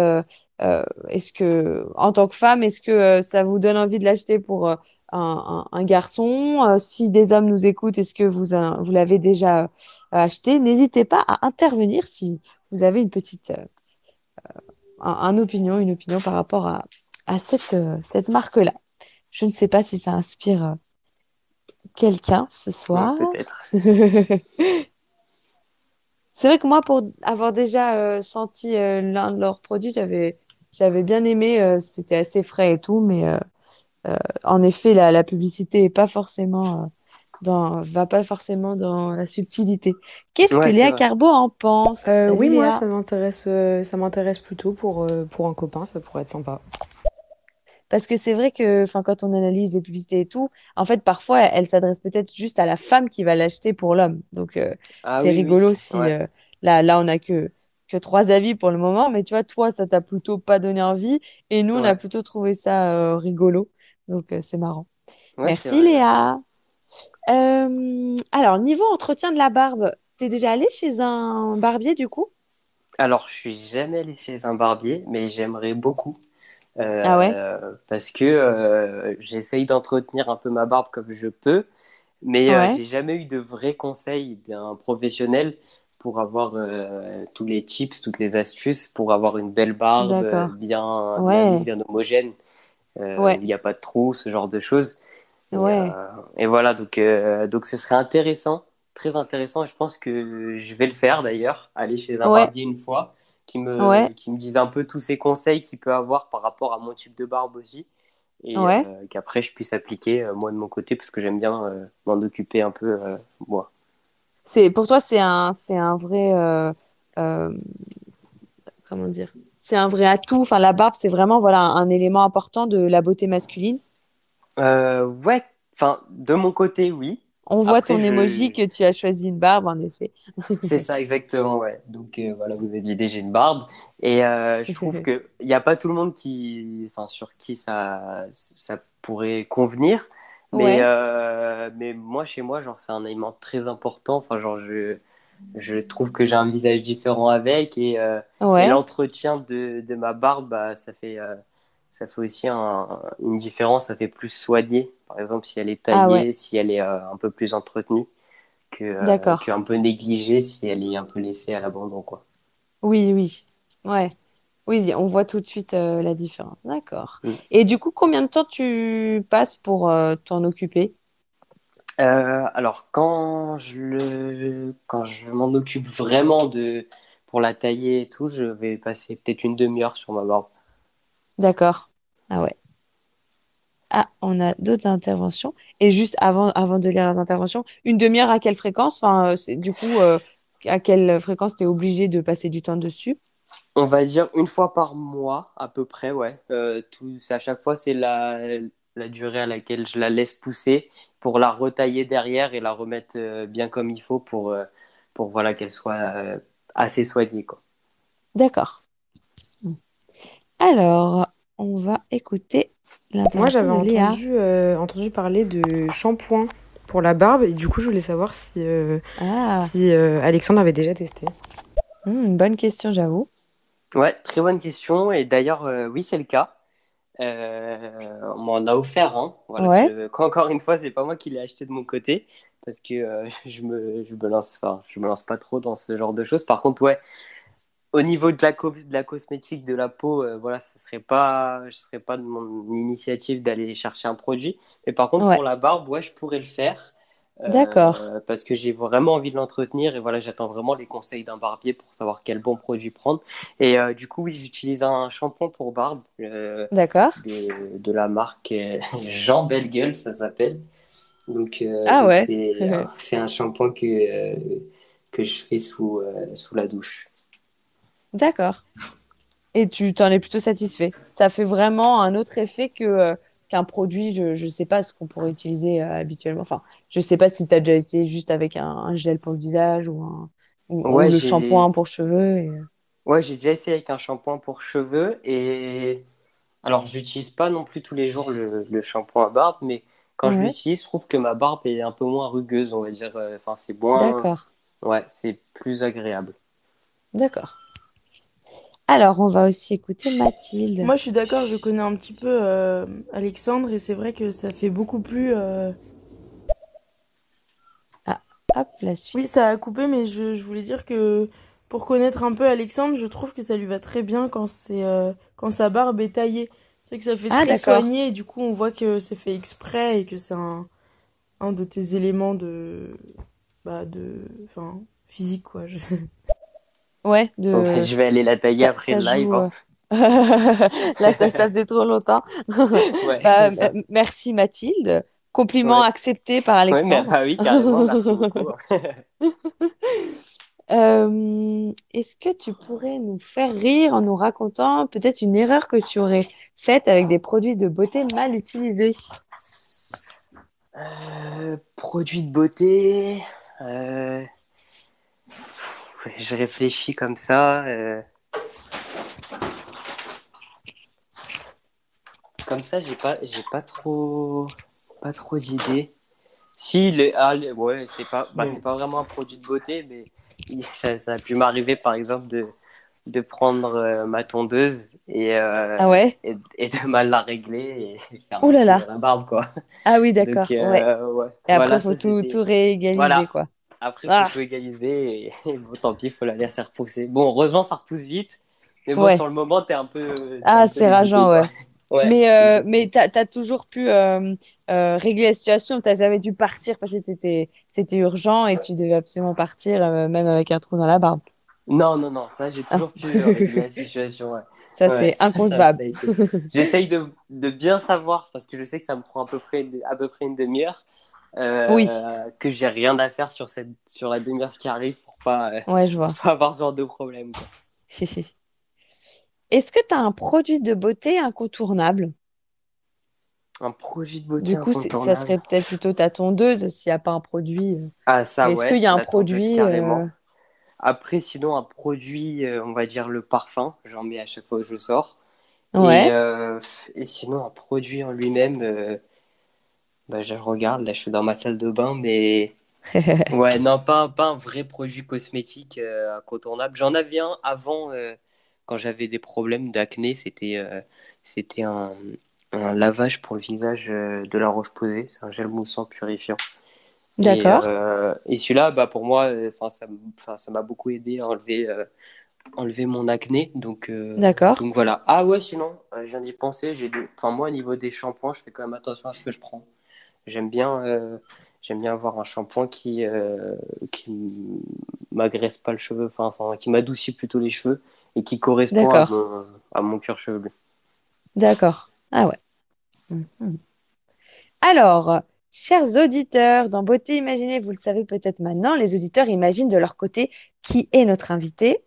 Speaker 1: Est-ce que, en tant que femme, est-ce que ça vous donne envie de l'acheter pour un, un, garçon Si des hommes nous écoutent, est-ce que vous, vous l'avez déjà acheté? N'hésitez pas à intervenir si vous avez une petite un, opinion, une opinion par rapport à, à cette, euh, cette marque-là. Je ne sais pas si ça inspire euh, quelqu'un ce soir.
Speaker 2: Peut-être.
Speaker 1: C'est vrai que moi, pour avoir déjà euh, senti l'un de leurs produits, j'avais, j'avais bien aimé. c'était assez frais et tout, mais en effet, la, la publicité est pas forcément dans, va pas forcément dans la subtilité. Qu'est-ce que Léa Carbo en pense
Speaker 3: Oui, moi, ça m'intéresse, ça m'intéresse plutôt pour, pour un copain, ça pourrait être sympa.
Speaker 1: Parce que c'est vrai que quand on analyse les publicités et tout, en fait, parfois, elle, s'adresse peut-être juste à la femme qui va l'acheter pour l'homme. Donc, euh, ah c'est rigolo si euh, là, là, on n'a que, que trois avis pour le moment. Mais tu vois, toi, ça t'a plutôt pas donné envie. Et nous, on a plutôt trouvé ça euh, rigolo. Donc, c'est marrant. Merci, Léa. alors, niveau entretien de la barbe, t'es déjà allé chez un barbier du coup?
Speaker 2: Alors, je suis jamais allé chez un barbier, mais j'aimerais beaucoup.
Speaker 1: Euh, ah ouais?
Speaker 2: Parce que euh, j'essaye d'entretenir un peu ma barbe comme je peux, mais euh, j'ai jamais eu de vrais conseils d'un professionnel pour avoir tous les tips, toutes les astuces pour avoir une belle barbe bien, bien, homogène. Il n'y a pas de trous, ce genre de choses. Et, et voilà, donc, donc ce serait intéressant, très intéressant. Et je pense que je vais le faire d'ailleurs, aller chez un barbier une fois qui me, qui me disent un peu tous ces conseils qu'il peut avoir par rapport à mon type de barbe aussi. Et euh, qu'après, je puisse appliquer euh, moi de mon côté parce que j'aime bien euh, m'en occuper un peu moi.
Speaker 1: C'est, pour toi, c'est un, c'est un vrai. comment dire C'est un vrai atout. Enfin, la barbe, c'est vraiment voilà, un, élément important de la beauté masculine.
Speaker 2: ouais, enfin, de mon côté, oui.
Speaker 1: On voit ton emoji que tu as choisi une barbe, en effet.
Speaker 2: c'est ça, exactement, ouais. Donc euh, voilà, vous avez déjà une barbe. Et euh, je trouve qu'il n'y a pas tout le monde qui, enfin, sur qui ça, ça pourrait convenir. Mais, euh, mais moi, chez moi, genre, c'est un élément très important. Enfin, genre, je, je trouve que j'ai un visage différent avec. Et, l'entretien de, de, ma barbe, bah, ça fait ça fait aussi une différence, ça fait plus soigné. Par exemple, si elle est ah taillée, si elle est euh, un peu plus entretenue, que, euh, qu'un peu négligée si elle est un peu laissée à l'abandon. Quoi.
Speaker 1: Oui, oui. Ouais. Oui, on voit tout de suite euh, la différence. D'accord. Mm. Et du coup, combien de temps tu passes pour t'en occuper?
Speaker 2: Alors, quand je, le... quand je m'en occupe vraiment de... pour la tailler et tout, je vais passer peut-être une demi-heure sur ma barbe.
Speaker 1: D'accord. Ah ouais. Ah, on a d'autres interventions. Et juste avant, avant de lire les interventions, une demi-heure à quelle fréquence? Enfin, euh, c'est, du coup, euh, à quelle fréquence tu es obligé de passer du temps dessus?
Speaker 2: On va dire une fois par mois, à peu près, ouais. Euh, tout, à chaque fois, c'est la, la durée à laquelle je la laisse pousser pour la retailler derrière et la remettre bien comme il faut pour, pour voilà, qu'elle soit assez soignée. Quoi.
Speaker 1: D'accord. Alors, on va écouter
Speaker 3: Moi, j'avais entendu, euh, entendu parler de shampoing pour la barbe et du coup, je voulais savoir si, euh, ah. si euh, Alexandre avait déjà testé.
Speaker 1: Hmm, une bonne question, j'avoue.
Speaker 2: Ouais, très bonne question. Et d'ailleurs, oui, c'est le cas. On m'en a offert un. encore une fois, c'est pas moi qui l'ai acheté de mon côté. parce que je me je me lance enfin, je me lance pas trop dans ce genre de choses. Par contre, ouais, au niveau de la, de la cosmétique, de la peau, voilà, ce serait pas, je serais pas de mon initiative d'aller chercher un produit. Mais par contre, pour la barbe, ouais, je pourrais le faire.
Speaker 1: D'accord.
Speaker 2: Euh, parce que j'ai vraiment envie de l'entretenir et voilà, j'attends vraiment les conseils d'un barbier pour savoir quel bon produit prendre. Et euh, du coup, oui, j'utilise un shampoing pour barbe.
Speaker 1: Euh, D'accord.
Speaker 2: De, de, la marque Jean Bellegueule, ça s'appelle. Donc,
Speaker 1: ah ouais.
Speaker 2: C'est un shampoing que, que je fais sous, sous la douche.
Speaker 1: D'accord. Et tu t'en es plutôt satisfait. Ça fait vraiment un autre effet que qu'un produit, je ne sais pas ce qu'on pourrait utiliser euh, habituellement. Enfin, je ne sais pas si tu as déjà essayé juste avec un, gel pour le visage ou, un, ou, le shampoing pour cheveux. Et... Euh.
Speaker 2: Ouais, j'ai déjà essayé avec un shampoing pour cheveux. Et alors, j'utilise pas non plus tous les jours le, le shampoing à barbe, mais quand je l'utilise, je trouve que ma barbe est un peu moins rugueuse, on va dire. Euh, enfin, c'est moins.
Speaker 1: D'accord.
Speaker 2: Ouais, c'est plus agréable.
Speaker 1: D'accord. Alors, on va aussi écouter Mathilde.
Speaker 3: Moi, je suis d'accord, je connais un petit peu euh, Alexandre et c'est vrai que ça fait beaucoup plus. Euh,
Speaker 1: ah, hop, la suite.
Speaker 3: Oui, ça a coupé, mais je, voulais dire que pour connaître un peu Alexandre, je trouve que ça lui va très bien quand c'est euh, quand sa barbe est taillée. C'est que ça fait ah, très soigné et du coup, on voit que c'est fait exprès et que c'est un, un de tes éléments de. Bah, de. Enfin, physique, quoi. Je sais.
Speaker 1: Ouais, de...
Speaker 2: je vais aller la tailler après le live. Hein.
Speaker 1: Là, ça, ça, faisait trop longtemps. Bah, merci Mathilde. Compliment accepté par Alexandre.
Speaker 2: bah oui, carrément, merci beaucoup.
Speaker 1: Euh, est-ce que tu pourrais nous faire rire en nous racontant peut-être une erreur que tu aurais faite avec des produits de beauté mal utilisés?
Speaker 2: Euh, Produits de beauté. Euh je réfléchis comme ça. Euh. Comme ça, j'ai pas, j'ai pas trop, pas trop d'idées. Si les, ah, ouais, c'est pas, bah, c'est pas vraiment un produit de beauté, mais ça, ça a pu m'arriver par exemple de, de prendre euh, ma tondeuse et, euh,
Speaker 1: ah ouais?
Speaker 2: et, de mal la régler et faire
Speaker 1: la
Speaker 2: barbe quoi.
Speaker 1: Ah oui d'accord. ouais. ouais. Et après il faut tout, tout réégaliser quoi.
Speaker 2: Après, il faut ah. égaliser et, bon, tant pis, il faut la laisser repousser. Bon, heureusement, ça repousse vite. Mais bon, sur le moment, t'es un peu.
Speaker 1: ah, c'est rageant, ouais. ouais. Mais, euh, mais tu as, toujours pu euh, euh, régler la situation. Tu jamais dû partir parce que c'était urgent et tu devais absolument partir, même avec un trou dans la barbe.
Speaker 2: Non, non, non. Ça, j'ai toujours pu régler la situation. Ouais.
Speaker 1: Ça, c'est inconcevable.
Speaker 2: J'essaye de, de, bien savoir parce que je sais que ça me prend à peu près, à peu près une demi-heure.
Speaker 1: Euh, oui.
Speaker 2: que j'ai rien à faire sur, cette, sur la demi-heure qui arrive pour pas,
Speaker 1: euh, ouais, je vois.
Speaker 2: pas avoir ce genre de problème.
Speaker 1: Est-ce que tu as un produit de beauté incontournable?
Speaker 2: Un produit de beauté
Speaker 1: Du coup, ça serait peut-être plutôt ta tondeuse s'il n'y a pas un produit. Euh.
Speaker 2: Ah, ça,
Speaker 1: Est-ce qu'il y a un produit
Speaker 2: Après, sinon, un produit, on va dire le parfum, j'en mets à chaque fois que je sors.
Speaker 1: Ouais.
Speaker 2: Et, et sinon, un produit en lui-même, bah, je regarde, là je suis dans ma salle de bain, mais ouais, non, pas, pas un vrai produit cosmétique euh, incontournable. J'en avais un avant, euh, quand j'avais des problèmes d'acné, c'était euh, c'était un, un, lavage pour le visage de la roche posée, c'est un gel moussant purifiant.
Speaker 1: D'accord.
Speaker 2: Et, celui-là, bah, pour moi, ça ça m'a beaucoup aidé à enlever, enlever mon acné. Donc,
Speaker 1: D'accord.
Speaker 2: donc voilà. Ah ouais, sinon, je viens d'y penser, j'ai moi, au niveau des shampoings, je fais quand même attention à ce que je prends. J'aime bien, euh, j'aime bien avoir un shampoing qui euh, qui m'agresse pas le cheveu, enfin, enfin qui m'adoucit plutôt les cheveux et qui correspond à mon, à mon cuir chevelu.
Speaker 1: D'accord. Ah ouais. Mhm. Alors, chers auditeurs, dans Beauté Imaginée, vous le savez peut-être maintenant, les auditeurs imaginent de leur côté qui est notre invité.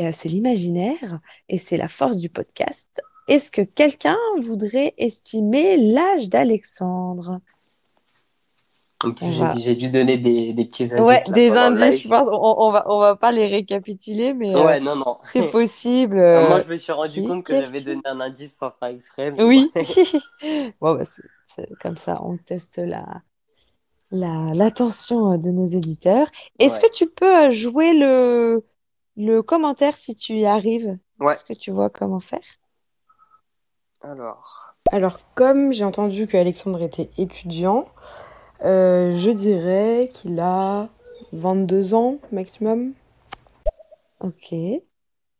Speaker 1: Euh, c'est l'imaginaire et c'est la force du podcast. Est-ce que quelqu'un voudrait estimer l'âge d'Alexandre?
Speaker 2: En plus, j'ai dû donner des, des petits indices.
Speaker 1: Ouais, des indices, je pense. On, on, va, on va pas les récapituler, mais
Speaker 2: euh, ouais, non, non.
Speaker 1: c'est possible.
Speaker 2: Moi, je me suis rendu compte que j'avais donné un indice sans faire exprès.
Speaker 1: Oui. bon, bah, c'est comme ça, on teste la l'attention la, de nos éditeurs. Est-ce que tu peux euh, jouer le, le commentaire si tu y arrives?
Speaker 2: Ouais.
Speaker 1: Est-ce que tu vois comment faire?
Speaker 2: Alors.
Speaker 3: Alors, comme j'ai entendu que Alexandre était étudiant, je dirais qu'il a 22 ans maximum.
Speaker 1: Ok.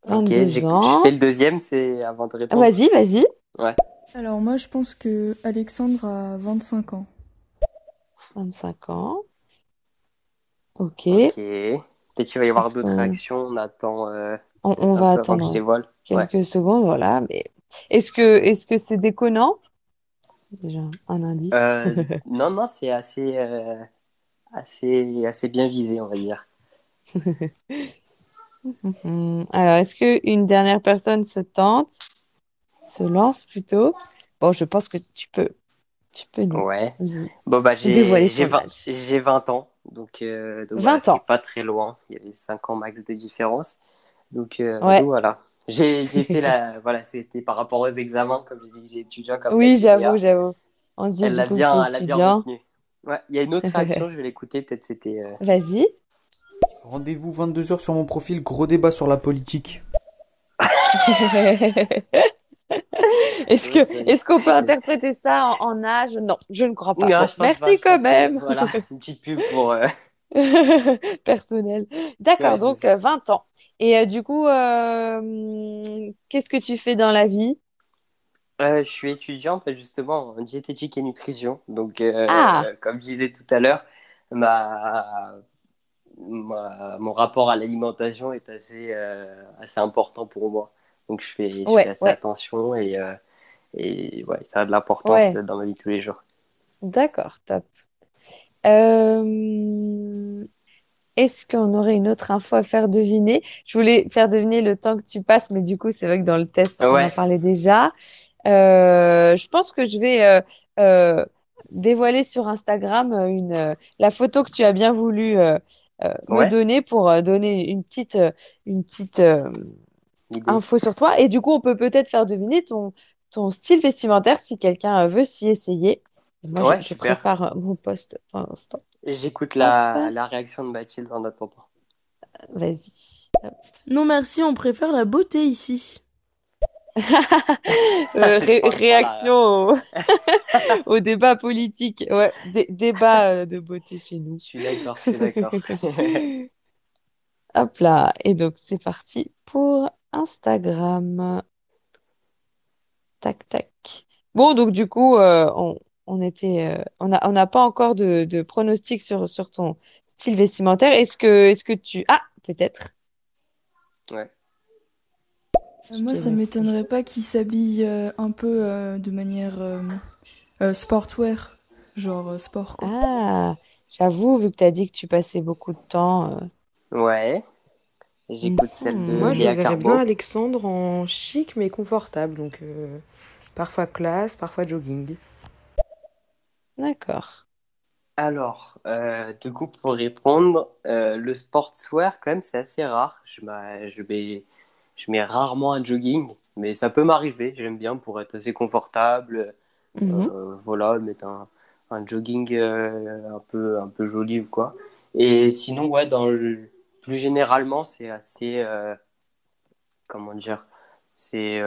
Speaker 2: 22 ans. Je fais le deuxième, c'est avant de répondre.
Speaker 1: Vas-y, vas-y.
Speaker 2: Ouais.
Speaker 4: Alors moi, je pense que Alexandre a 25 ans.
Speaker 1: 25 ans. Ok.
Speaker 2: Ok. Peut-être qu'il va y avoir d'autres réactions. On attend. Euh,
Speaker 1: on, va attendre quelques secondes, voilà. Mais est-ce que est-ce que c'est déconnant? Déjà un indice.
Speaker 2: Euh, non, non, c'est assez, euh, assez, assez bien visé, on va dire.
Speaker 1: Alors, est-ce que une dernière personne se tente, se lance plutôt? Bon, je pense que tu peux, tu peux nous,
Speaker 2: ouais. bon, bah, j'ai, j'ai, 20, ans, donc, euh, donc 20 ans. pas très loin. Il y avait 5 ans max de différence. Donc, euh, voilà. J'ai, j'ai fait la. Voilà, c'était par rapport aux examens, comme je dis, j'ai étudié comme.
Speaker 1: Oui, j'avoue, j'avoue. On se dit,
Speaker 2: elle l'a bien, elle a bien retenu. Ouais, il y a une autre réaction, je vais l'écouter, peut-être c'était. Euh,
Speaker 1: Vas-y.
Speaker 5: Rendez-vous 22h sur mon profil, gros débat sur la politique.
Speaker 1: est-ce que est-ce qu'on peut interpréter ça en, âge? Non, je ne crois pas. merci quand même.
Speaker 2: Voilà, une petite pub pour euh,
Speaker 1: personnel. D'accord, donc 20 euh, ans. Et du coup, qu'est-ce que tu fais dans la vie?
Speaker 2: Je suis étudiante justement en diététique et nutrition. Donc, ah. comme je disais tout à l'heure, ma mon rapport à l'alimentation est assez, euh, assez important pour moi. Donc je fais, je assez attention et, euh, et ça a de l'importance dans ma vie de tous les jours.
Speaker 1: D'accord, top. Euh, est-ce qu'on aurait une autre info à faire deviner? Je voulais faire deviner le temps que tu passes, mais du coup, c'est vrai que dans le test, on en parlait déjà. je pense que je vais dévoiler sur Instagram une, la photo que tu as bien voulu euh, me donner pour euh, donner une petite, euh, une petite info sur toi. Et du coup, on peut peut-être faire deviner ton, ton style vestimentaire si quelqu'un veut s'y essayer. Moi, je, prépare mon poste pour l'instant.
Speaker 2: J'écoute la, la, réaction de Mathilde en attendant.
Speaker 1: Vas-y.
Speaker 3: Non, merci, on préfère la beauté ici.
Speaker 1: Euh, réaction au... débat politique. Ouais, débat euh, de beauté chez nous.
Speaker 2: Je suis d'accord, je suis d'accord.
Speaker 1: Hop là. Et donc, c'est parti pour Instagram. Tac, tac. Bon, donc du coup, euh, on, était, on n'a on a pas encore de, de pronostic sur, sur ton style vestimentaire. Est-ce que, est-ce que tu... Ah, peut-être.
Speaker 2: Ouais.
Speaker 4: Moi, ça m'étonnerait pas qu'il s'habille euh, un peu euh, de manière euh, sportwear, genre sport. Quoi.
Speaker 1: Ah, j'avoue, vu que tu as dit que tu passais beaucoup de temps.
Speaker 2: Ouais. J'écoute celle de
Speaker 3: Moi, je verrais bien Alexandre en chic mais confortable, donc parfois classe, parfois jogging.
Speaker 1: D'accord.
Speaker 2: Alors, du coup, pour répondre, le sportswear, quand même, c'est assez rare. Je, je vais je mets rarement un jogging, mais ça peut m'arriver. J'aime bien pour être assez confortable. Mhm. Euh, voilà, mettre un, un jogging euh, un, peu, un peu joli ou quoi. Et sinon, ouais, dans le, plus généralement, c'est assez. Euh, comment dire C'est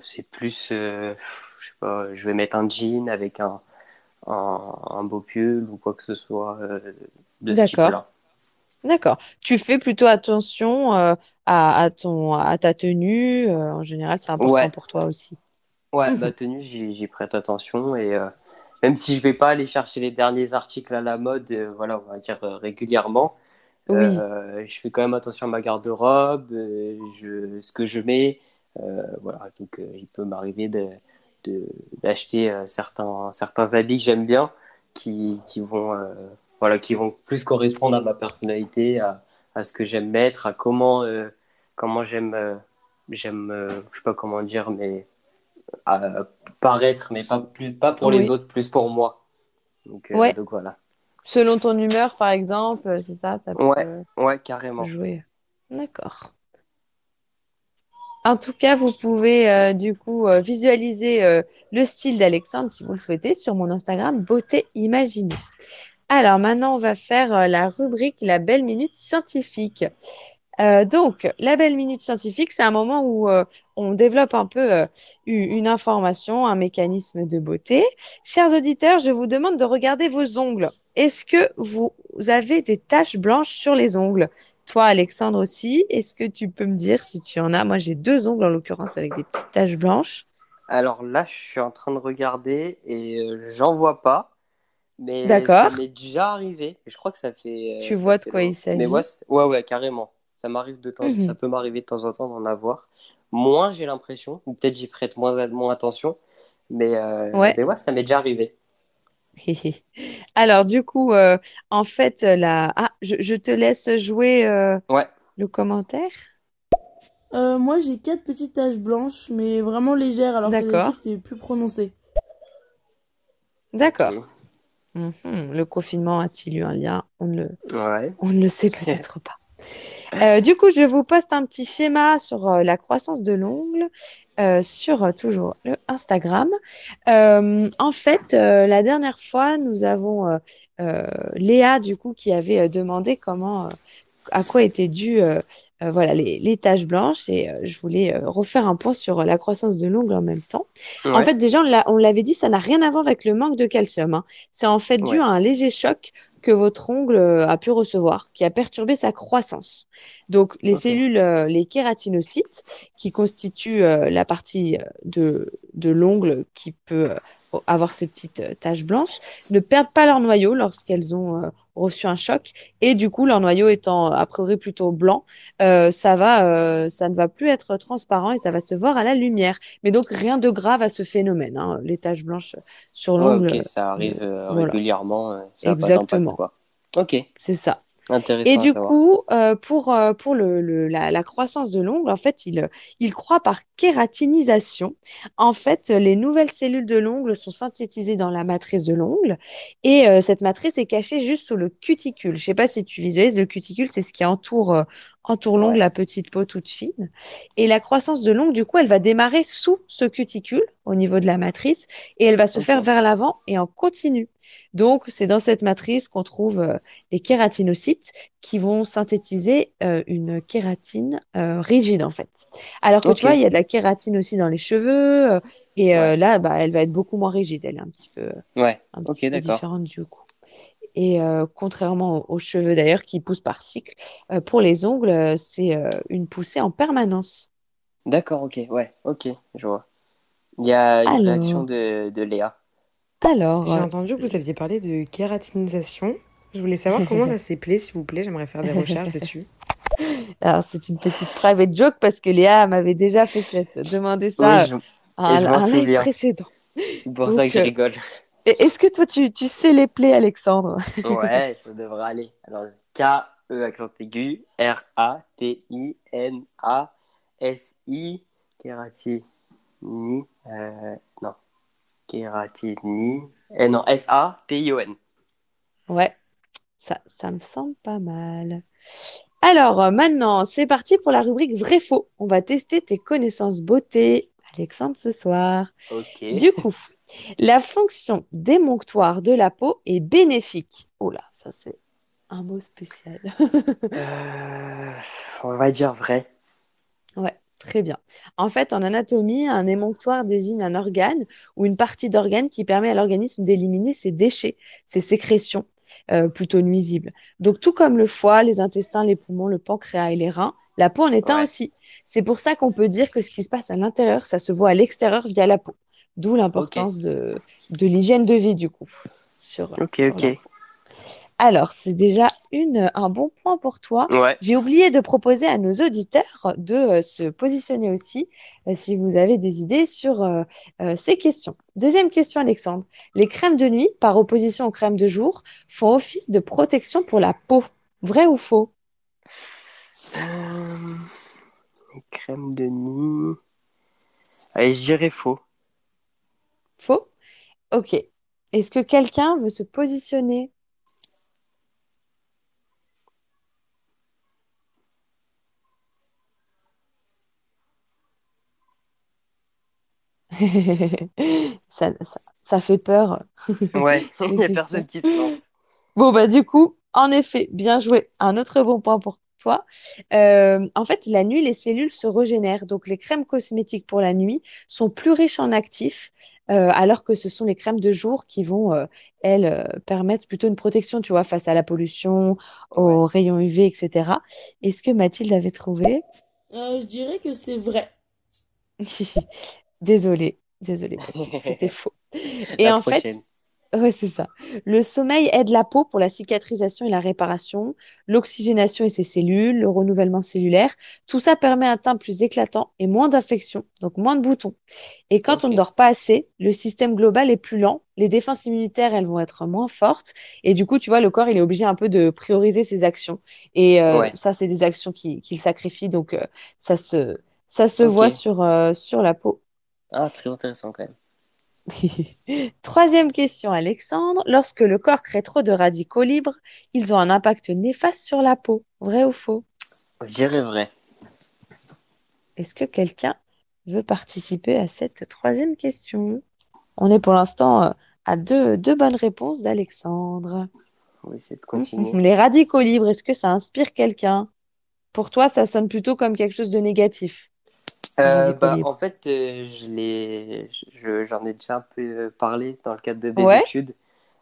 Speaker 2: c'est plus. je sais pas, je vais mettre un jean avec un, un, un beau pull ou quoi que ce soit de ce type-là.
Speaker 1: D'accord. Tu fais plutôt attention euh, à, à, ton, à ta tenue. euh, en général, c'est important pour toi aussi.
Speaker 2: Ouais, ma tenue, j'y prête attention et euh, même si je vais pas aller chercher les derniers articles à la mode, euh, voilà, on va dire régulièrement, Oui. je fais quand même attention à ma garde-robe, je, ce que je mets, voilà, donc il peut m'arriver de- d'acheter certains, certains habits que j'aime bien qui, qui vont voilà, qui vont plus correspondre à ma personnalité, à, à ce que j'aime mettre, à comment, euh, comment j'aime, euh, j'aime, euh, je sais pas comment dire, mais à paraître, mais pas, plus, pas pour les autres, plus pour moi. Donc, donc, voilà.
Speaker 1: Selon ton humeur, par exemple, c'est ça, ça peut
Speaker 2: ouais, ouais, carrément.
Speaker 1: jouer. D'accord. En tout cas, vous pouvez du coup visualiser le style d'Alexandre si vous le souhaitez sur mon Instagram Beauté Imaginée. Alors maintenant, on va faire euh, la rubrique La belle minute scientifique. Euh, donc, la belle minute scientifique, c'est un moment où euh, on développe un peu une information, un mécanisme de beauté. Chers auditeurs, je vous demande de regarder vos ongles. est-ce que vous avez des taches blanches sur les ongles? Toi, Alexandre aussi, est-ce que tu peux me dire si tu en as? Moi, j'ai deux ongles en l'occurrence avec des petites taches blanches.
Speaker 2: Alors là, je suis en train de regarder et euh, j'en vois pas. Mais ça m'est déjà arrivé. Je crois que ça fait.
Speaker 1: Euh, tu vois de quoi il s'agit?
Speaker 2: Ouais, ouais, carrément. Ça m'arrive de temps, mhm. ça peut m'arriver de temps en temps d'en avoir. Moins, j'ai l'impression, ou peut-être j'y prête moins, moins attention. Mais, euh, ouais. mais ouais, ça m'est déjà arrivé.
Speaker 1: Alors, du coup, euh, en fait, la... ah, je, te laisse jouer ouais. le commentaire.
Speaker 3: moi, j'ai quatre petites taches blanches, mais vraiment légères, alors que c'est plus prononcé.
Speaker 1: D'accord. Mhm. Le confinement a-t-il eu un lien? On ne, le... on ne le sait peut-être pas. Euh, du coup, je vous poste un petit schéma sur euh, la croissance de l'ongle euh, sur toujours le Instagram. en fait, la dernière fois, nous avons Léa du coup qui avait demandé comment, à quoi était dû euh, voilà les, les, taches blanches et euh, je voulais euh, refaire un point sur la croissance de l'ongle en même temps. En fait, déjà, on l'avait dit, ça n'a rien à voir avec le manque de calcium. Hein. C'est en fait dû à un léger choc que votre ongle a pu recevoir, qui a perturbé sa croissance. Donc, les cellules, les kératinocytes, qui constituent la partie de, de l'ongle qui peut avoir ces petites taches blanches, ne perdent pas leur noyau lorsqu'elles ont reçu un choc et du coup leur noyau étant a priori plutôt blanc, euh, ça va, euh, ça ne va plus être transparent et ça va se voir à la lumière. Mais donc rien de grave à ce phénomène, hein, les taches blanches sur l'ongle.
Speaker 2: ok, ça arrive euh, régulièrement.
Speaker 1: Ça Exactement.
Speaker 2: quoi. Ok.
Speaker 1: C'est ça. Et du coup, pour, pour le, la, croissance de l'ongle, en fait, il, il croît par kératinisation. En fait, les nouvelles cellules de l'ongle sont synthétisées dans la matrice de l'ongle et cette matrice est cachée juste sous le cuticule. Je ne sais pas si tu visualises, le cuticule, c'est ce qui entoure, entoure l'ongle, la petite peau toute fine. Et la croissance de l'ongle, du coup, elle va démarrer sous ce cuticule au niveau de la matrice et elle va se faire vers l'avant et en continu. Donc, c'est dans cette matrice qu'on trouve euh, les kératinocytes qui vont synthétiser euh, une kératine euh, rigide, en fait. Alors que tu vois, il y a de la kératine aussi dans les cheveux, et là, bah, elle va être beaucoup moins rigide. Elle est un petit peu,
Speaker 2: ouais. un petit peu
Speaker 1: différente du coup. Et contrairement aux, cheveux d'ailleurs qui poussent par cycle, pour les ongles, c'est une poussée en permanence.
Speaker 2: D'accord, ok, ouais, ok, je vois. Il y a une réaction de, de Léa.
Speaker 1: Alors.
Speaker 6: J'ai entendu que vous aviez parlé de kératinisation. Je voulais savoir comment ça s'appelait, s'il vous plaît. J'aimerais faire des recherches dessus.
Speaker 1: Alors, c'est une petite private joke parce que Léa m'avait déjà fait cette, demander ça
Speaker 2: oui, à un
Speaker 1: précédent.
Speaker 2: C'est pour ça que je euh, rigole.
Speaker 1: Est-ce que toi, tu, tu sais les plaies, Alexandre?
Speaker 2: Ouais, ça devrait aller. Alors, K-E accent aigu, R-A-T-I-N-A-S-I, kératini. Euh, non, Kératini. Eh non, S-A-T-I-O-N.
Speaker 1: Ouais, ça, ça me semble pas mal. Alors, euh, maintenant, c'est parti pour la rubrique vrai-faux. On va tester tes connaissances beauté, Alexandre, ce soir.
Speaker 2: Ok.
Speaker 1: Du coup, la fonction démonctoire de la peau est bénéfique. Oh là, ça c'est un mot spécial.
Speaker 2: Euh, on va dire vrai.
Speaker 1: Ouais. Très bien. En fait, en anatomie, un émonctoire désigne un organe ou une partie d'organe qui permet à l'organisme d'éliminer ses déchets, ses sécrétions euh, plutôt nuisibles. Donc, tout comme le foie, les intestins, les poumons, le pancréas et les reins, la peau en est un aussi. C'est pour ça qu'on peut dire que ce qui se passe à l'intérieur, ça se voit à l'extérieur via la peau. D'où l'importance de, de l'hygiène de vie, du coup.
Speaker 2: Sur, ok, ok.
Speaker 1: Alors, c'est déjà une, un bon point pour toi. J'ai oublié de proposer à nos auditeurs de euh, se positionner aussi euh, si vous avez des idées sur euh, ces questions. Deuxième question, Alexandre. Les crèmes de nuit, par opposition aux crèmes de jour, font office de protection pour la peau. Vrai ou faux?
Speaker 2: Les crèmes de nuit. Allez, je dirais faux.
Speaker 1: Faux Ok. Est-ce que quelqu'un veut se positionner? Ça, ça, fait peur.
Speaker 2: ouais, il n'y a personne qui se lance.
Speaker 1: Bon, bah du coup, en effet, bien joué. Un autre bon point pour toi. Euh, en fait, la nuit, les cellules se régénèrent. Donc, les crèmes cosmétiques pour la nuit sont plus riches en actifs alors que ce sont les crèmes de jour qui vont, elles, permettre plutôt une protection, tu vois, face à la pollution, aux rayons UV, etc. Est-ce que Mathilde avait trouvé?
Speaker 3: Je dirais que c'est vrai.
Speaker 1: Désolée, désolée, c'était faux. Et en fait, Ouais, c'est ça. Le sommeil aide la peau pour la cicatrisation et la réparation, l'oxygénation et ses cellules, le renouvellement cellulaire. Tout ça permet un teint plus éclatant et moins d'infections, donc moins de boutons. Et quand on ne dort pas assez, le système global est plus lent, les défenses immunitaires, elles vont être moins fortes. Et du coup, tu vois, le corps, il est obligé un peu de prioriser ses actions. Et euh, ça, c'est des actions qu'il sacrifie, donc euh, ça se, ça se voit sur, euh, sur la peau.
Speaker 2: Ah, très intéressant quand même.
Speaker 1: Troisième question, Alexandre. Lorsque le corps crée trop de radicaux libres, ils ont un impact néfaste sur la peau. Vrai ou faux?
Speaker 2: Je dirais vrai.
Speaker 1: Est-ce que quelqu'un veut participer à cette troisième question? On est pour l'instant euh, à deux, deux bonnes réponses d'Alexandre.
Speaker 2: Oui, c'est de continuer.
Speaker 1: Les radicaux libres, est-ce que ça inspire quelqu'un? Pour toi, ça sonne plutôt comme quelque chose de négatif.
Speaker 2: Euh, bah, en fait, euh, je j'en ai déjà un peu euh, parlé dans le cadre de mes études.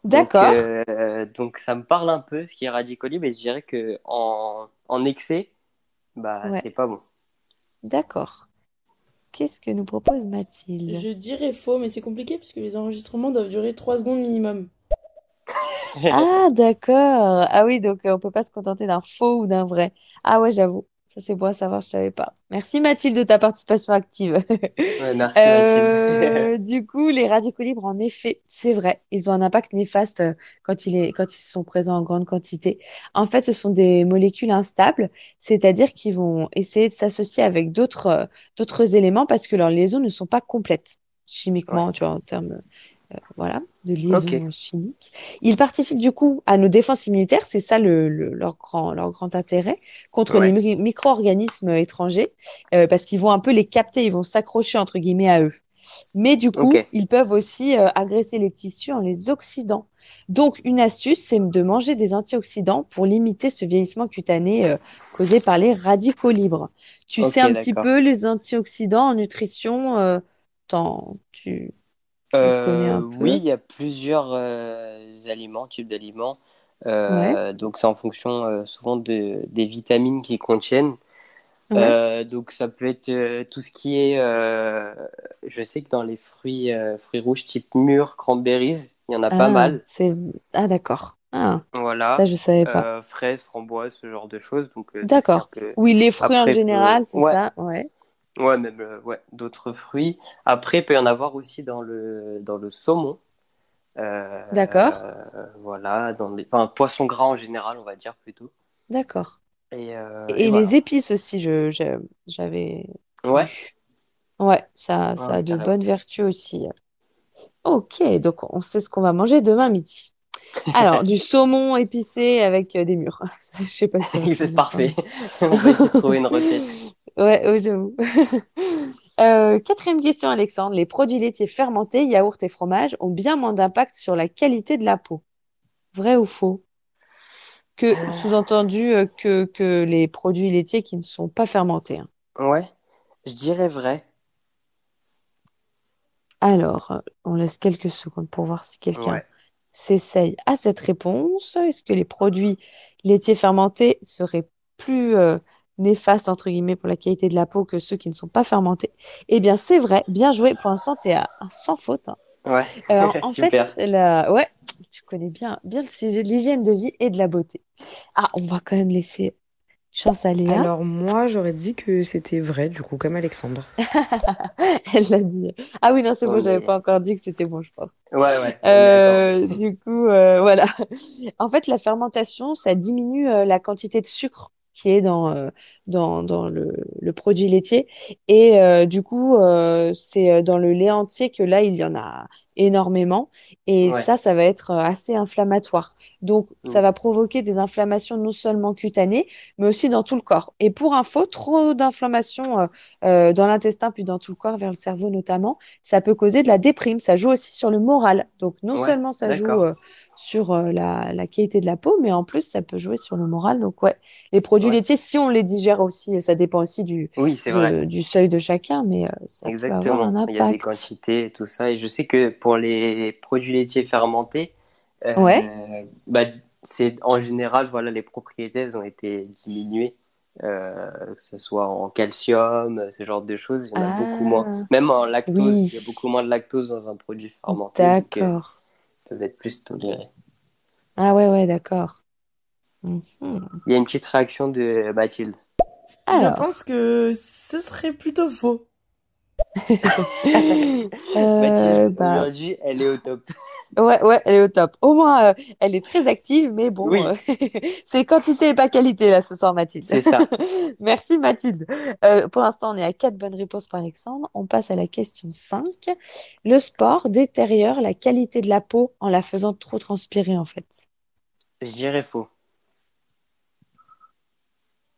Speaker 1: D'accord.
Speaker 2: Donc, ça me parle un peu ce qui est radicoli, mais je dirais que en, en excès, bah c'est pas bon.
Speaker 1: D'accord. Qu'est-ce que nous propose Mathilde?
Speaker 3: Je dirais faux, mais c'est compliqué parce que les enregistrements doivent durer 3 secondes minimum.
Speaker 1: ah, d'accord. Ah oui, donc on peut pas se contenter d'un faux ou d'un vrai. Ah ouais, j'avoue. Ça, c'est bon à savoir, je savais pas. Merci Mathilde de ta participation active.
Speaker 2: merci Mathilde.
Speaker 1: Euh, du coup, les radicaux libres, en effet, c'est vrai, ils ont un impact néfaste euh, quand, il est, quand ils sont présents en grande quantité. En fait, ce sont des molécules instables, c'est-à-dire qu'ils vont essayer de s'associer avec d'autres euh, éléments parce que leurs liaisons ne sont pas complètes chimiquement, tu vois, en termes voilà, de liaison chimique. Ils participent du coup à nos défenses immunitaires, c'est ça le, leur, grand, leur grand intérêt, contre les micro-organismes étrangers, euh, parce qu'ils vont un peu les capter, ils vont s'accrocher entre guillemets à eux. Mais du coup, ils peuvent aussi euh, agresser les tissus en les oxydant. Donc, une astuce, c'est de manger des antioxydants pour limiter ce vieillissement cutané causé par les radicaux libres. Tu sais un petit peu les antioxydants en nutrition, tu
Speaker 2: euh, oui, il y a plusieurs euh, aliments, types d'aliments. Euh, donc, c'est en fonction souvent de, des vitamines qu'ils contiennent. donc, ça peut être tout ce qui est. je sais que dans les fruits, fruits rouges type mûres, cranberries, il y en a pas ah, mal.
Speaker 1: Ah, d'accord. Ah,
Speaker 2: voilà.
Speaker 1: Ça, je savais pas.
Speaker 2: fraises, framboises, ce genre de choses. Donc,
Speaker 1: d'accord. Oui, les fruits en général, c'est ça. Ouais.
Speaker 2: Ouais, même euh, ouais, d'autres fruits. Après, il peut y en avoir aussi dans le, dans le saumon.
Speaker 1: Euh, D'accord.
Speaker 2: Euh, voilà, dans les, enfin, poisson gras en général, on va dire plutôt.
Speaker 1: D'accord. Et, et, les épices aussi, je, j'avais.
Speaker 2: Ouais.
Speaker 1: Ouais, ça, ça a de bonnes vertus aussi. Ok, donc on sait ce qu'on va manger demain midi. Alors, du saumon épicé avec des mûres. Je sais pas si
Speaker 2: c'est parfait. on va essayer de trouver une recette.
Speaker 1: Ouais, j'avoue. Euh, quatrième question, Alexandre. Les produits laitiers fermentés, yaourts et fromage ont bien moins d'impact sur la qualité de la peau. Vrai ou faux? Que, euh. sous-entendu, euh, que, que les produits laitiers qui ne sont pas fermentés. Hein.
Speaker 2: Ouais, je dirais vrai.
Speaker 1: Alors, on laisse quelques secondes pour voir si quelqu'un s'essaye à cette réponse. Est-ce que les produits laitiers fermentés seraient plus néfastes entre guillemets pour la qualité de la peau que ceux qui ne sont pas fermentés. Eh bien, c'est vrai. Bien joué. Pour l'instant, tu es à, sans faute. Hein.
Speaker 2: Ouais.
Speaker 1: Euh, en fait, la... ouais, tu connais bien, bien le sujet de l'hygiène de vie et de la beauté. Ah, on va quand même laisser chance à Léa.
Speaker 6: Alors moi, j'aurais dit que c'était vrai, du coup, comme Alexandre.
Speaker 1: Elle l'a dit. Ah oui, non, c'est bon, j'avais pas encore dit que c'était bon, je pense.
Speaker 2: Ouais, ouais.
Speaker 1: Euh, du coup, euh, voilà. En fait, la fermentation, ça diminue la quantité de sucre qui est dans, euh, dans, dans le, le, produit laitier. Et euh, du coup, euh, c'est dans le lait entier que là, il y en a énormément. Et ça, ça va être assez inflammatoire. Donc, ça mm. va provoquer des inflammations non seulement cutanées, mais aussi dans tout le corps. Et pour info, trop d'inflammation dans l'intestin, puis dans tout le corps, vers le cerveau notamment, ça peut causer de la déprime. Ça joue aussi sur le moral. Donc, non seulement ça joue sur euh, la, qualité de la peau, mais en plus, ça peut jouer sur le moral. Donc, ouais, les produits laitiers, si on les digère aussi, ça dépend aussi du, du seuil de chacun, mais euh, ça Exactement. peut avoir un impact.
Speaker 2: Il y a des quantités et tout ça. Et je sais que pour les produits laitiers fermentés, euh, bah, c'est en général, voilà, les propriétés, elles ont été diminuées. que ce soit en calcium, ce genre de choses, il y en a beaucoup moins. Ah. Même en lactose, il y a beaucoup moins de lactose dans un produit fermenté.
Speaker 1: D'accord
Speaker 2: peuvent être plus tolérés.
Speaker 1: Ah ouais, ouais, d'accord.
Speaker 2: Mhm. Il y a une petite réaction de Mathilde.
Speaker 3: Je pense que ce serait plutôt faux.
Speaker 2: euh, bah... aujourd'hui, elle est au top.
Speaker 1: Ouais, ouais, elle est au top. Au moins, euh, elle est très active, mais bon, euh, c'est quantité et pas qualité, là, ce soir, Mathilde.
Speaker 2: C'est ça.
Speaker 1: Merci, Mathilde. Euh, pour l'instant, on est à quatre bonnes réponses par Alexandre. On passe à la question 5. Le sport détériore la qualité de la peau en la faisant trop transpirer, en fait.
Speaker 2: Je dirais faux.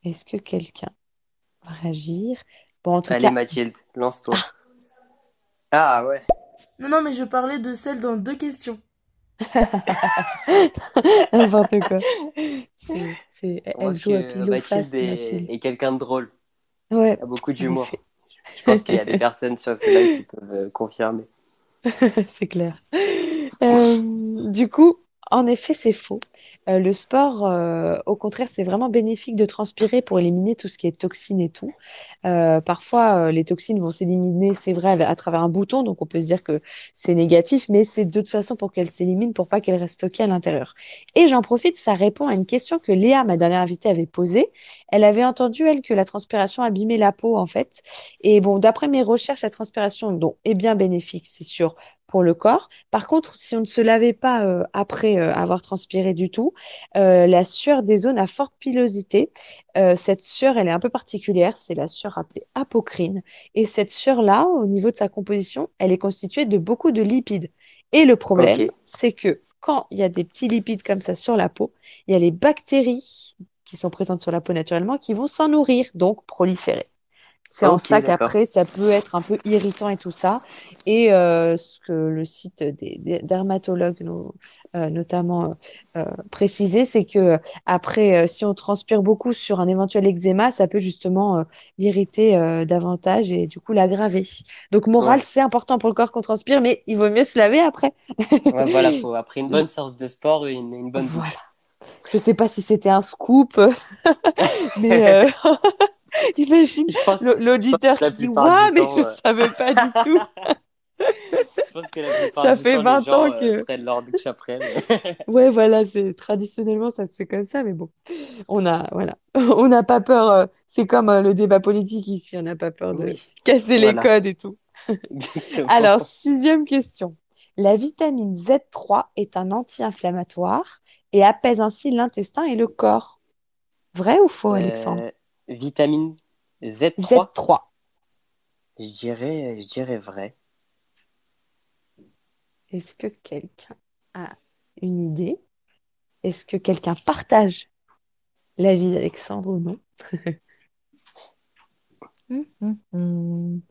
Speaker 1: Est-ce que quelqu'un va réagir? Bon, en tout
Speaker 2: Allez, Mathilde, lance-toi. Ah. ah ouais.
Speaker 3: Non, non, mais je parlais de celle dans deux questions.
Speaker 1: N'importe quoi. C'est, Elle joue à pile
Speaker 2: Mathilde, est... est quelqu'un de drôle.
Speaker 1: Ouais.
Speaker 2: Il a beaucoup d'humour. Je pense qu'il y a des personnes sur ce live qui peuvent euh, confirmer.
Speaker 1: c'est clair. Euh, du coup, en effet, c'est faux. Euh, le sport, euh, au contraire, c'est vraiment bénéfique de transpirer pour éliminer tout ce qui est toxines et tout. Euh, parfois, les toxines vont s'éliminer, c'est vrai, à travers un bouton, donc on peut se dire que c'est négatif, mais c'est de toute façon pour qu'elles s'éliminent, pour pas qu'elles restent stockées à l'intérieur. Et j'en profite, ça répond à une question que Léa, ma dernière invitée, avait posée. Elle avait entendu, elle, que la transpiration abîmait la peau, en fait. Et bon, d'après mes recherches, la transpiration donc, est bien bénéfique, c'est sûr, pour le corps. Par contre, si on ne se lavait pas euh, après euh, avoir transpiré du tout, euh, la sueur des zones à forte pilosité, cette sueur, elle est un peu particulière, c'est la sueur appelée apocrine. Et cette sueur-là, au niveau de sa composition, elle est constituée de beaucoup de lipides. Et le problème, c'est que quand il y a des petits lipides comme ça sur la peau, il y a les bactéries qui sont présentes sur la peau naturellement qui vont s'en nourrir, donc proliférer. C'est en ça qu'après, ça peut être un peu irritant et tout ça. Et euh, ce que le site des, dermatologues euh, notamment euh, précisé, c'est que après, si on transpire beaucoup sur un éventuel eczéma, ça peut justement l'irriter davantage et du coup l'aggraver. Donc moral, c'est important pour le corps qu'on transpire, mais il vaut mieux se laver après.
Speaker 2: voilà, faut après une bonne séance de sport, une, une bonne
Speaker 1: Voilà. Je sais pas si c'était un scoop, mais Imagine l'auditeur qui dit mais je ne savais pas du tout.
Speaker 2: je pense que la ça fait 20 ans euh, que. prennent leur douche après.
Speaker 1: ouais, voilà, c'est traditionnellement ça se fait comme ça, mais bon, on a voilà, on n'a pas peur. Euh, c'est comme euh, le débat politique ici, on n'a pas peur de casser les codes et tout. Alors sixième question. La vitamine Z3 est un anti-inflammatoire et apaise ainsi l'intestin et le corps. Vrai ou faux, Alexandre?
Speaker 2: Vitamine Z3.
Speaker 1: Z3.
Speaker 2: Je dirais, je dirais vrai.
Speaker 1: Est-ce que quelqu'un a une idée? Est-ce que quelqu'un partage l'avis d'Alexandre ou non? Hum, hum, hum.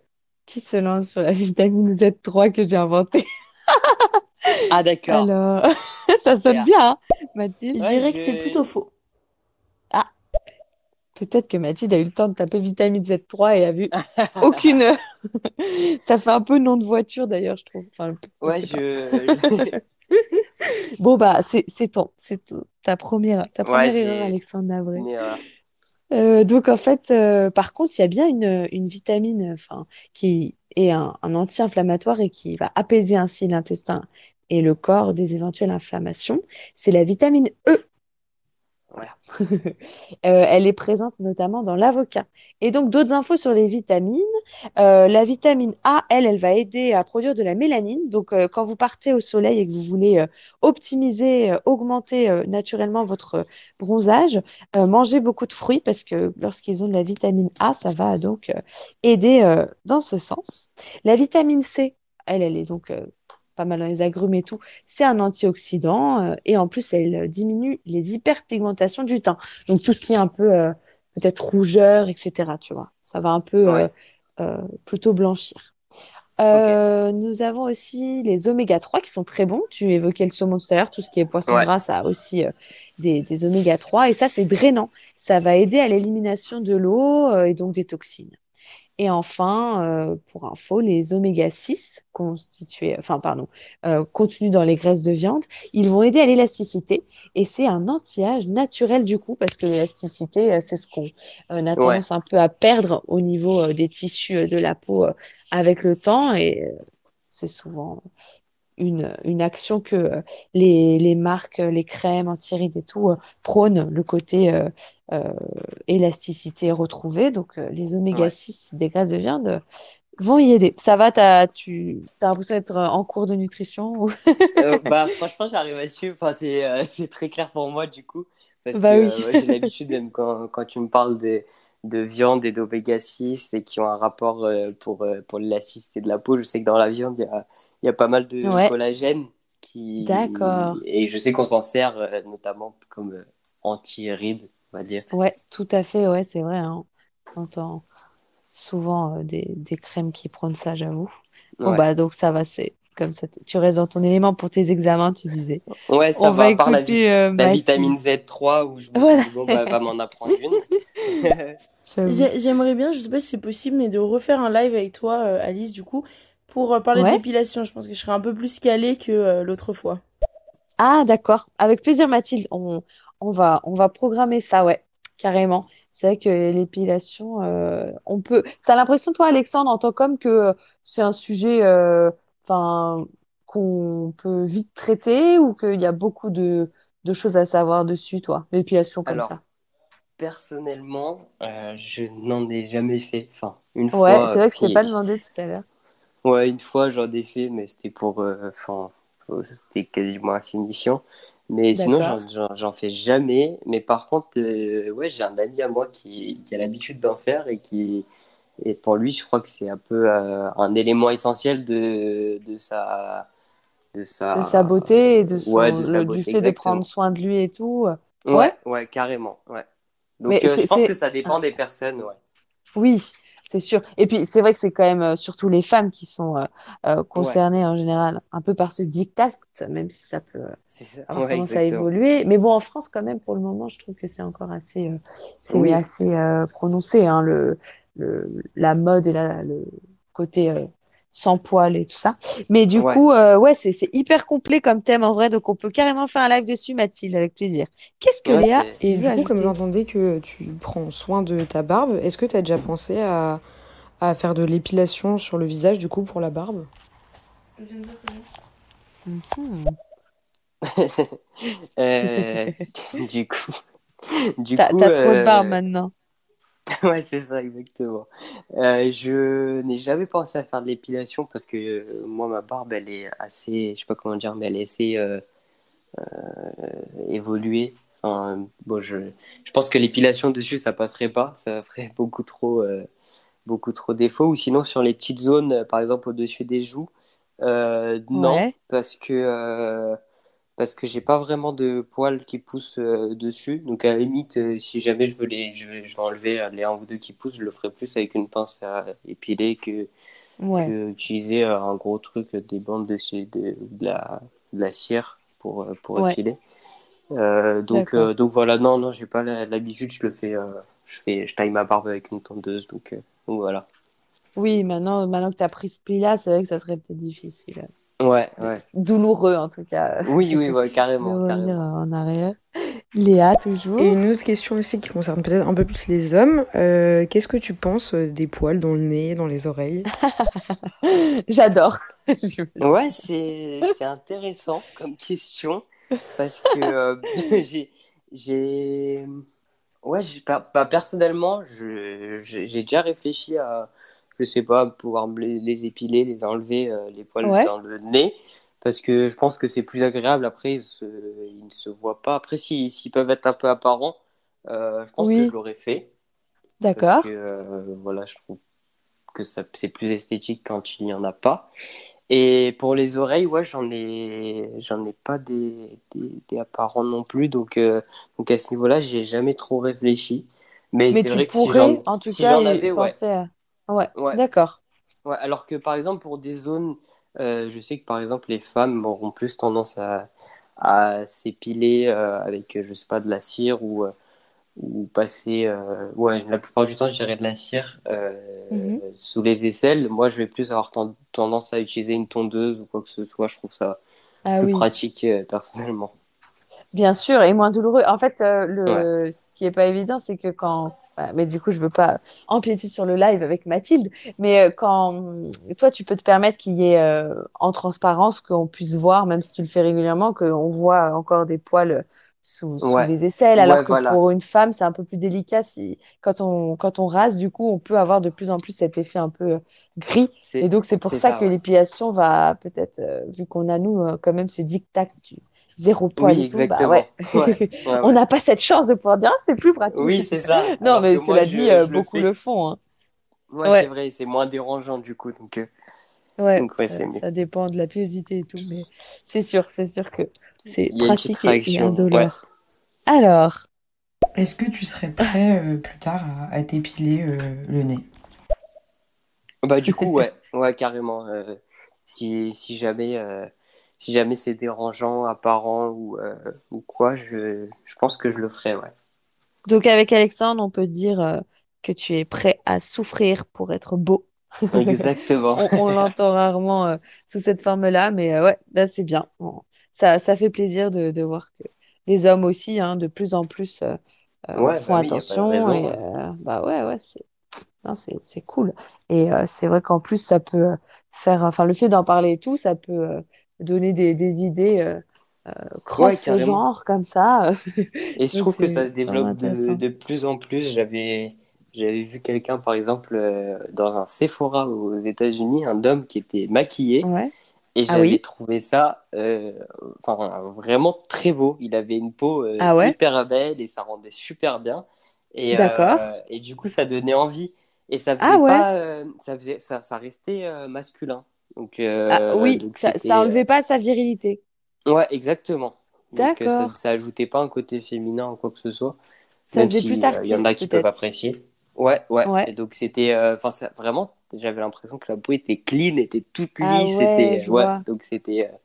Speaker 1: Qui se lance sur la vitamine Z3 que j'ai inventée?
Speaker 2: Ah d'accord.
Speaker 1: Alors, ça sonne bien, hein, Mathilde?
Speaker 3: Je dirais que c'est plutôt faux.
Speaker 1: Peut-être que Mathilde a eu le temps de taper vitamine Z3 et a vu aucune. ça fait un peu nom de voiture d'ailleurs, je trouve. Enfin,
Speaker 2: ouais, je.
Speaker 1: bon, bah, c'est ton, c'est ta première, ta première erreur, Alexandre Navré. Euh, donc, en fait, euh, par contre, il y a bien une, une vitamine enfin, qui est un, un anti-inflammatoire et qui va apaiser ainsi l'intestin et le corps des éventuelles inflammations. C'est la vitamine E Euh, elle est présente notamment dans l'avocat. Et donc d'autres infos sur les vitamines. Euh, la vitamine A, elle, elle va aider à produire de la mélanine. Donc euh, quand vous partez au soleil et que vous voulez optimiser, augmenter naturellement votre bronzage, mangez beaucoup de fruits parce que lorsqu'ils ont de la vitamine A, ça va donc aider dans ce sens. La vitamine C, elle, elle est donc pas mal dans les agrumes et tout, c'est un antioxydant et en plus, elle diminue les hyperpigmentations du teint. Donc tout ce qui est un peu peut-être rougeur, etc. Tu vois, ça va un peu plutôt blanchir. Euh, nous avons aussi les oméga 3 qui sont très bons. Tu évoquais le saumon tout à l'heure, tout ce qui est poisson gras, ça a aussi euh, des, des, oméga 3 et ça c'est drainant. Ça va aider à l'élimination de l'eau euh, et donc des toxines. Et enfin, euh, pour info, les oméga 6 constitués, enfin pardon, euh, contenus dans les graisses de viande, ils vont aider à l'élasticité. Et c'est un anti-âge naturel du coup parce que l'élasticité, euh, c'est ce qu'on a tendance un peu à perdre au niveau des tissus de la peau avec le temps. Et c'est souvent une, une action que euh, les, les marques, euh, les crèmes anti-rides et tout euh, prônent le côté élasticité retrouvée. Donc, les oméga 6 des graisses de viande vont y aider. Ça va, as, tu as l'impression d'être en cours de nutrition ou...
Speaker 2: bah, Franchement, j'arrive à suivre. Enfin, c'est très clair pour moi, du coup. Parce
Speaker 1: bah
Speaker 2: que
Speaker 1: oui.
Speaker 2: j'ai l'habitude, même quand, quand, tu me parles des, de viande et d'oméga 6 et qui ont un rapport euh, pour, euh, pour l'élasticité de la peau. Je sais que dans la viande, il y a, y a, pas mal de collagène. Qui...
Speaker 1: D'accord.
Speaker 2: Et je sais qu'on s'en sert euh, notamment comme anti-rides, on va dire.
Speaker 1: Ouais, tout à fait, ouais, c'est vrai. Hein. On entend souvent des, des, crèmes qui prônent ça, j'avoue. Bon, bah, donc ça va, c'est comme ça. Tu restes dans ton élément pour tes examens, tu disais.
Speaker 2: Ouais, ça va, par la, la vitamine Z3 où je me voilà. bon, bah, va m'en apprendre une.
Speaker 3: J'aimerais bien, je sais pas si c'est possible, mais de refaire un live avec toi, euh, Alice, du coup, pour euh, parler d'épilation. Je pense que je serais un peu plus calée que euh, l'autre fois.
Speaker 1: Ah, d'accord. Avec plaisir, Mathilde. On, on, va, on va programmer ça, ouais, carrément. C'est vrai que l'épilation, on peut. T'as l'impression, toi, Alexandre, en tant qu'homme, que c'est un sujet, enfin, qu'on peut vite traiter ou qu'il y a beaucoup de, de choses à savoir dessus, toi, l'épilation comme ça?
Speaker 2: personnellement, euh, je n'en ai jamais fait. Enfin, une
Speaker 1: ouais,
Speaker 2: fois.
Speaker 1: Ouais, c'est vrai que je t'ai pas demandé tout à l'heure.
Speaker 2: Ouais, une fois j'en ai fait, mais c'était pour. euh, Enfin, c'était quasiment insignifiant. Mais sinon, j'en fais jamais. Mais par contre, euh, ouais, j'ai un ami à moi qui, qui a l'habitude d'en faire et qui. Et pour lui, je crois que c'est un peu euh, un élément essentiel de, de sa. De sa...
Speaker 1: de sa beauté et de son,
Speaker 2: ouais, de
Speaker 1: le-
Speaker 2: beauté,
Speaker 1: du fait de prendre soin de lui et tout.
Speaker 2: Ouais, ouais, carrément. Ouais. Donc, euh, je pense que ça dépend des personnes, ouais.
Speaker 1: Oui, c'est sûr. Et puis, c'est vrai que c'est quand même euh, surtout les femmes qui sont euh, concernées en général, un peu par ce diktat, même si ça peut avoir
Speaker 2: Ouais,
Speaker 1: tendance à évoluer. Mais bon, en France, quand même, pour le moment, je trouve que c'est encore assez, euh,
Speaker 2: Oui.
Speaker 1: assez prononcé, hein, le, le, la mode et la, le côté euh, sans poil et tout ça. Mais du
Speaker 2: Ouais.
Speaker 1: coup, euh, ouais, c'est, c'est hyper complet comme thème en vrai, donc on peut carrément faire un live dessus, Mathilde, avec plaisir. Qu'est-ce que
Speaker 2: Ouais,
Speaker 1: Léa
Speaker 2: c'est-
Speaker 6: Et du coup, comme j'entendais que tu prends soin de ta barbe, est-ce que tu as déjà pensé à, à faire de l'épilation sur le visage, du coup, pour la barbe?
Speaker 2: Euh, du coup, du
Speaker 1: T'as,
Speaker 2: coup,
Speaker 1: t'as trop de barbe maintenant.
Speaker 2: ouais, c'est ça, exactement. Euh, je n'ai jamais pensé à faire de l'épilation parce que euh, moi, ma barbe, elle est assez, je sais pas comment dire, mais elle est assez euh, évoluée. Enfin, bon, je, je pense que l'épilation dessus, ça passerait pas, ça ferait beaucoup trop, beaucoup trop défaut. Ou sinon, sur les petites zones, par exemple au-dessus des joues, non,
Speaker 1: Ouais.
Speaker 2: parce que parce que j'ai pas vraiment de poils qui poussent euh, dessus. Donc à la limite, euh, si jamais je veux les, je vais, je vais enlever euh, les un ou deux qui poussent, je le ferai plus avec une pince à épiler que,
Speaker 1: Ouais.
Speaker 2: que utiliser euh, un gros truc, des bandes de, chez- de, de la, de la cire pour, pour
Speaker 1: Ouais.
Speaker 2: épiler. Donc, donc voilà, non, non, j'ai pas l'habitude, je le fais, je fais, je taille ma barbe avec une tondeuse, donc, donc voilà.
Speaker 1: Oui, maintenant, maintenant que tu as pris ce pli-là, c'est vrai que ça serait peut-être difficile.
Speaker 2: Ouais, ouais.
Speaker 1: Douloureux, en tout cas,
Speaker 2: Oui, oui, ouais,
Speaker 1: de
Speaker 2: carrément,
Speaker 1: revenir
Speaker 2: carrément.
Speaker 1: en arrière. Léa, toujours.
Speaker 6: Et une autre question aussi qui concerne peut-être un peu plus les hommes. euh, qu'est-ce que tu penses euh, des poils dans le nez, dans les oreilles?
Speaker 1: J'adore.
Speaker 2: Ouais, c'est c'est intéressant comme question parce que euh, j'ai j'ai ouais j'ai pas bah, personnellement j'ai déjà réfléchi à je sais pas pouvoir les, épiler les enlever euh, les poils
Speaker 1: Ouais.
Speaker 2: dans le nez parce que je pense que c'est plus agréable après ils se, ils ne se voient pas après s'ils peuvent être un peu apparents euh, je pense que je l'aurais fait
Speaker 1: D'accord.
Speaker 2: euh, voilà je trouve que ça c'est plus esthétique quand il n'y en a pas Et pour les oreilles, ouais, j'en ai, j'en ai pas des, des, apparents non plus. Donc, euh, donc à ce niveau-là, j'ai jamais trop réfléchi. Mais, c'est vrai que si j'en, en tout cas, avais, ouais.
Speaker 1: Ouais, ouais. d'accord.
Speaker 2: Ouais, alors que par exemple, pour des zones, euh, je sais que par exemple, les femmes auront plus tendance à, à s'épiler euh, avec, je sais pas, de la cire ou ou passer, euh, ouais, la plupart du temps, je dirais de la cire euh, mhm. sous les aisselles. Moi, je vais plus avoir tendance à utiliser une tondeuse ou quoi que ce soit. Je trouve ça ah plus pratique euh, personnellement.
Speaker 1: Bien sûr, et moins douloureux. En fait, le... ce qui est pas évident, c'est que quand mais du coup, je veux pas empiéter sur le live avec Mathilde. Mais quand toi, tu peux te permettre qu'il y ait en transparence qu'on puisse voir, même si tu le fais régulièrement, qu'on voit encore des poils sous, les aisselles, alors que pour une femme, c'est un peu plus délicat. Si, quand, on, quand on rase, du coup, on peut avoir de plus en plus cet effet un peu euh, gris. Et donc, c'est pour ça, que l'épilation va peut-être, euh, vu qu'on a, nous, euh, quand même ce dictat du zéro poil et tout, bah ouais. on n'a pas cette chance de pouvoir dire, ah, c'est plus pratique.
Speaker 2: Oui, c'est ça.
Speaker 1: non, mais cela dit, beaucoup le, font. Hein.
Speaker 2: Ouais, c'est vrai, c'est moins dérangeant, du coup. Donc,
Speaker 1: ouais, ça, dépend de la pilosité et tout, mais c'est sûr, c'est sûr que c'est pratique et indolore. Alors.
Speaker 6: Est-ce que tu serais prêt euh, plus tard à, t'épiler euh, le nez?
Speaker 2: Bah du coup ouais, ouais carrément. Euh, si, si jamais si jamais c'est dérangeant, apparent ou, ou quoi, je, je pense que je le ferai ouais.
Speaker 1: Donc avec Alexandre, on peut dire que tu es prêt à souffrir pour être beau.
Speaker 2: Exactement.
Speaker 1: on, l'entend rarement sous cette forme-là, mais ouais, là c'est bien ça, ça fait plaisir de, de, voir que les hommes aussi, hein, de plus en plus, euh, euh, font bah attention. et, euh, bah ouais, ouais, c'est. c'est cool. Et c'est vrai qu'en plus, ça peut faire, enfin, le fait d'en parler et tout, ça peut donner des, des idées cross-genre comme ça.
Speaker 2: et je trouve que ça se développe de, de, plus en plus. J'avais j'avais vu quelqu'un, par exemple, dans un Sephora aux États-Unis, un homme qui était maquillé. Ouais. Et ah j'avais trouvé ça euh, vraiment très beau. Il avait une peau euh, ah hyper belle et ça rendait super bien. Et, euh, et du coup, ça donnait envie. Et ça faisait ah pas, ça, faisait, ça, ça restait masculin. Donc,
Speaker 1: ah, oui, ça, ça enlevait pas sa virilité.
Speaker 2: Ouais, exactement. D'accord. Ça, ça ajoutait pas un côté féminin ou quoi que ce soit. Ça faisait plus artiste. Il y en a qui peuvent apprécier. Ouais, ouais. ouais. Et donc c'était, enfin, vraiment j'avais l'impression que la peau était clean, était toute ah lisse. c'était, ouais, donc c'était. Euh,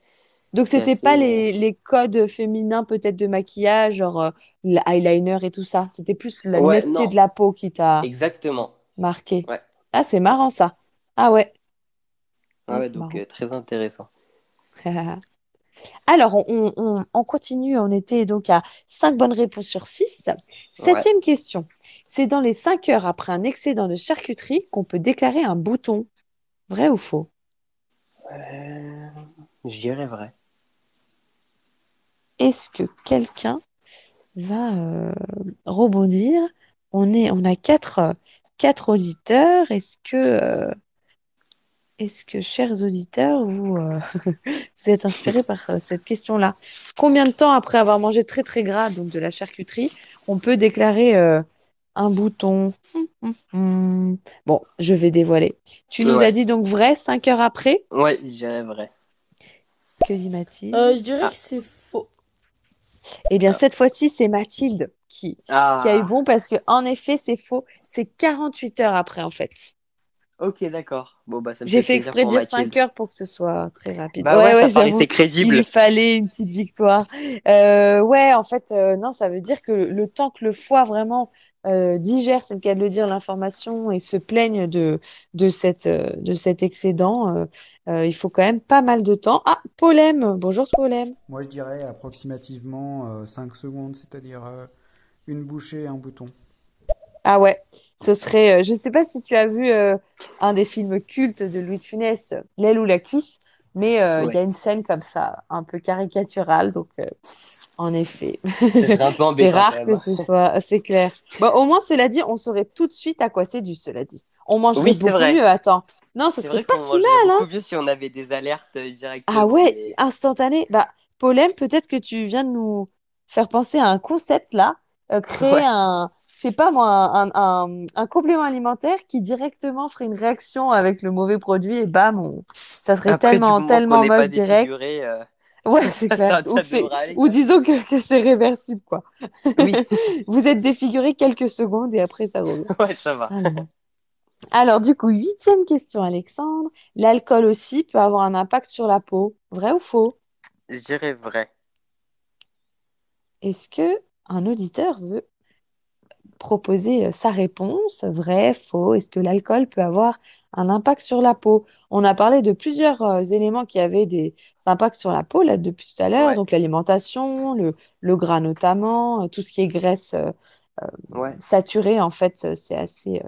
Speaker 1: donc c'était pas les, les, codes féminins peut-être de maquillage, genre euh, l'eyeliner et tout ça. C'était plus la netteté de la peau qui t'a.
Speaker 2: Exactement.
Speaker 1: Marqué. Ah c'est marrant ça. Ah ouais.
Speaker 2: Ah, ouais, donc euh, très intéressant.
Speaker 1: Alors, on, continue. On était donc à 5 bonnes réponses sur 6. Septième question. C'est dans les 5 heures après un excédent de charcuterie qu'on peut déclarer un bouton. Vrai ou faux?
Speaker 2: Euh, Je dirais vrai.
Speaker 1: Est-ce que quelqu'un va euh, rebondir? On, est, on a 4 quatre, auditeurs. Est-ce que est-ce que, chers auditeurs, vous, euh, vous êtes inspirés par euh, cette question-là? Combien de temps après avoir mangé très très gras, donc de la charcuterie, on peut déclarer euh, un bouton? Bon, je vais dévoiler. Tu nous as dit donc vrai, 5 heures après?
Speaker 2: Ouais, je dirais vrai.
Speaker 1: Que dit Mathilde?
Speaker 3: Je dirais ah. que c'est faux.
Speaker 1: Eh bien, cette fois-ci, c'est Mathilde qui, qui a eu ah. bon parce que en effet, c'est faux. C'est 48 heures après, en fait.
Speaker 2: Ok, d'accord. Bon, bah,
Speaker 1: J'ai fait exprès de dire 5 heures pour que ce soit très rapide.
Speaker 2: Bah ouais, c'est crédible.
Speaker 1: Il fallait une petite victoire. Euh, ouais, en fait, euh, non, ça veut dire que le temps que le foie vraiment euh, digère, c'est le cas de le dire, l'information et se plaigne de, de, cette, de cet excédent, il faut quand même pas mal de temps. Ah, Polem, bonjour Polem.
Speaker 7: Moi, je dirais approximativement 5 secondes, c'est-à-dire une bouchée et un bouton.
Speaker 1: Ah ouais, ce serait. Euh, je ne sais pas si tu as vu euh, un des films cultes de Louis de Funès, L'aile ou la cuisse, mais euh, il y a une scène comme ça, un peu caricaturale, donc en effet. C'est rare que ce soit, c'est clair. Bon, au moins, cela dit, on saurait tout de suite à quoi c'est dû, cela dit. On mangerait beaucoup vrai. mieux, attends. Non, ce serait pas si mal, hein.
Speaker 2: mieux si on avait des alertes directes.
Speaker 1: Ah ouais, instantanées. Bah, Polem, peut-être que tu viens de nous faire penser à un concept là, créer un je sais pas moi, un, un, un, complément alimentaire qui directement ferait une réaction avec le mauvais produit et bam, on, Ça serait tellement, tellement moche direct. Euh, ouais, c'est clair. ou, disons que, que c'est réversible, quoi. Oui. Vous êtes défiguré quelques secondes et après ça revient.
Speaker 2: Ouais, ça va.
Speaker 1: Alors, du coup, huitième question, Alexandre. L'alcool aussi peut avoir un impact sur la peau. Vrai ou faux?
Speaker 2: Je dirais vrai.
Speaker 1: Est-ce que un auditeur veut proposer euh, sa réponse, vrai, faux? Est-ce que l'alcool peut avoir un impact sur la peau? On a parlé de plusieurs euh, éléments qui avaient des impacts sur la peau là depuis tout à l'heure, donc l'alimentation, le, le, gras notamment, euh, tout ce qui est graisse saturée en fait, c'est assez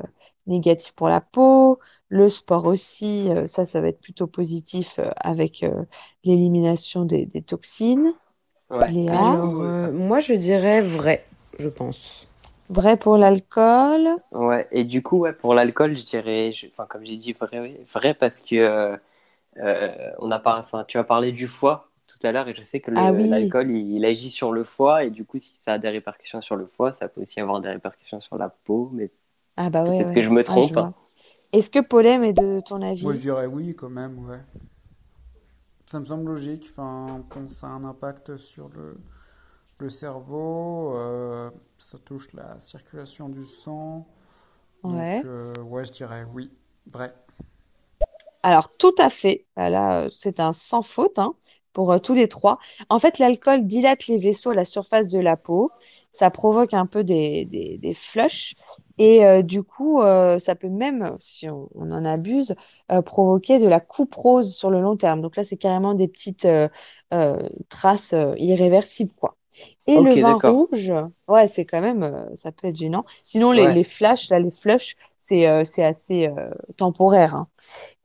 Speaker 1: négatif pour la peau. Le sport aussi, ça, ça va être plutôt positif avec l'élimination des, des, toxines.
Speaker 6: moi, je dirais vrai, je pense.
Speaker 1: Vrai pour l'alcool.
Speaker 2: Ouais, et du coup, ouais, pour l'alcool, je dirais, enfin, comme j'ai dit, vrai, vrai parce que euh, euh, on a pas, enfin, tu as parlé du foie tout à l'heure et je sais que ah l'alcool, il, agit sur le foie et du coup, si ça a des répercussions sur le foie, ça peut aussi avoir des répercussions sur la peau, mais
Speaker 1: ah bah ouais,
Speaker 2: peut-être que je me trompe. Hein.
Speaker 1: Est-ce que Polem est de ton avis?
Speaker 7: Moi, je dirais oui, quand même, ouais. Ça me semble logique, enfin, ça a un impact sur le le cerveau, euh, ça touche la circulation du sang.
Speaker 1: Ouais.
Speaker 7: Donc, euh, ouais, je dirais oui, vrai.
Speaker 1: Alors, tout à fait. Bah, là, c'est un sans faute hein, pour euh, tous les trois. En fait, l'alcool dilate les vaisseaux à la surface de la peau. Ça provoque un peu des, des, des flushs. Et du coup, ça peut même, si on, on en abuse, provoquer de la couperose sur le long terme. Donc là, c'est carrément des petites traces irréversibles, quoi. Et le vin rouge, ouais, c'est quand même, euh, ça peut être gênant. Sinon, les, les flashs, là, les flushs, c'est euh, c'est assez euh, temporaire. Hein.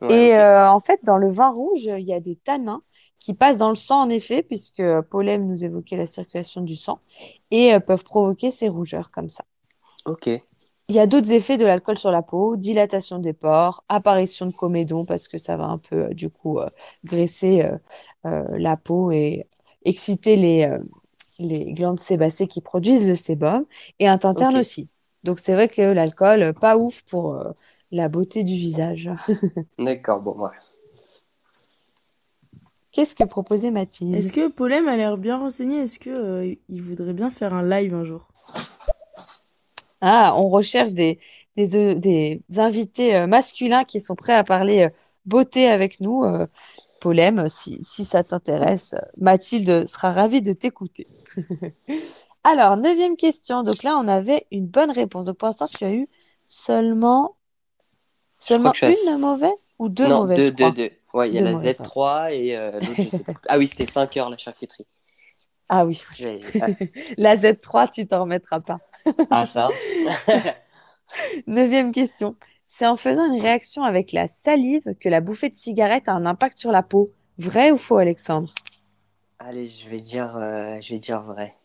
Speaker 1: et en fait, dans le vin rouge, il y a des tanins qui passent dans le sang, en effet, puisque Paulem nous évoquait la circulation du sang, et peuvent provoquer ces rougeurs comme ça.
Speaker 2: Ok.
Speaker 1: Il y a d'autres effets de l'alcool sur la peau, dilatation des pores, apparition de comédons, parce que ça va un peu, du coup, graisser la peau et exciter les les glandes sébacées qui produisent le sébum et un teint aussi. Donc c'est vrai que l'alcool, pas ouf pour euh, la beauté du visage.
Speaker 2: D'accord, bon, ouais.
Speaker 1: Qu'est-ce que proposait Mathilde?
Speaker 3: Est-ce que Polem a l'air bien renseigné? Est-ce que euh, il voudrait bien faire un live un jour?
Speaker 1: Ah, on recherche des, des, euh, des invités masculins qui sont prêts à parler beauté avec nous. Polem, si, si ça t'intéresse, Mathilde sera ravie de t'écouter. Alors, neuvième question. Donc là, on avait une bonne réponse. Donc pour l'instant, tu as eu seulement, seulement une mauvaise ou deux non, mauvaises
Speaker 2: deux, deux, deux. Ouais, il y a la Z3 et euh, l'autre, je sais pas. Ah oui, c'était 5 heures la charcuterie.
Speaker 1: Ah oui. la Z3, tu t'en remettras pas.
Speaker 2: ah ça.
Speaker 1: Neuvième question. C'est en faisant une réaction avec la salive que la bouffée de cigarette a un impact sur la peau. Vrai ou faux, Alexandre?
Speaker 2: Allez, je vais dire, euh, je vais dire vrai.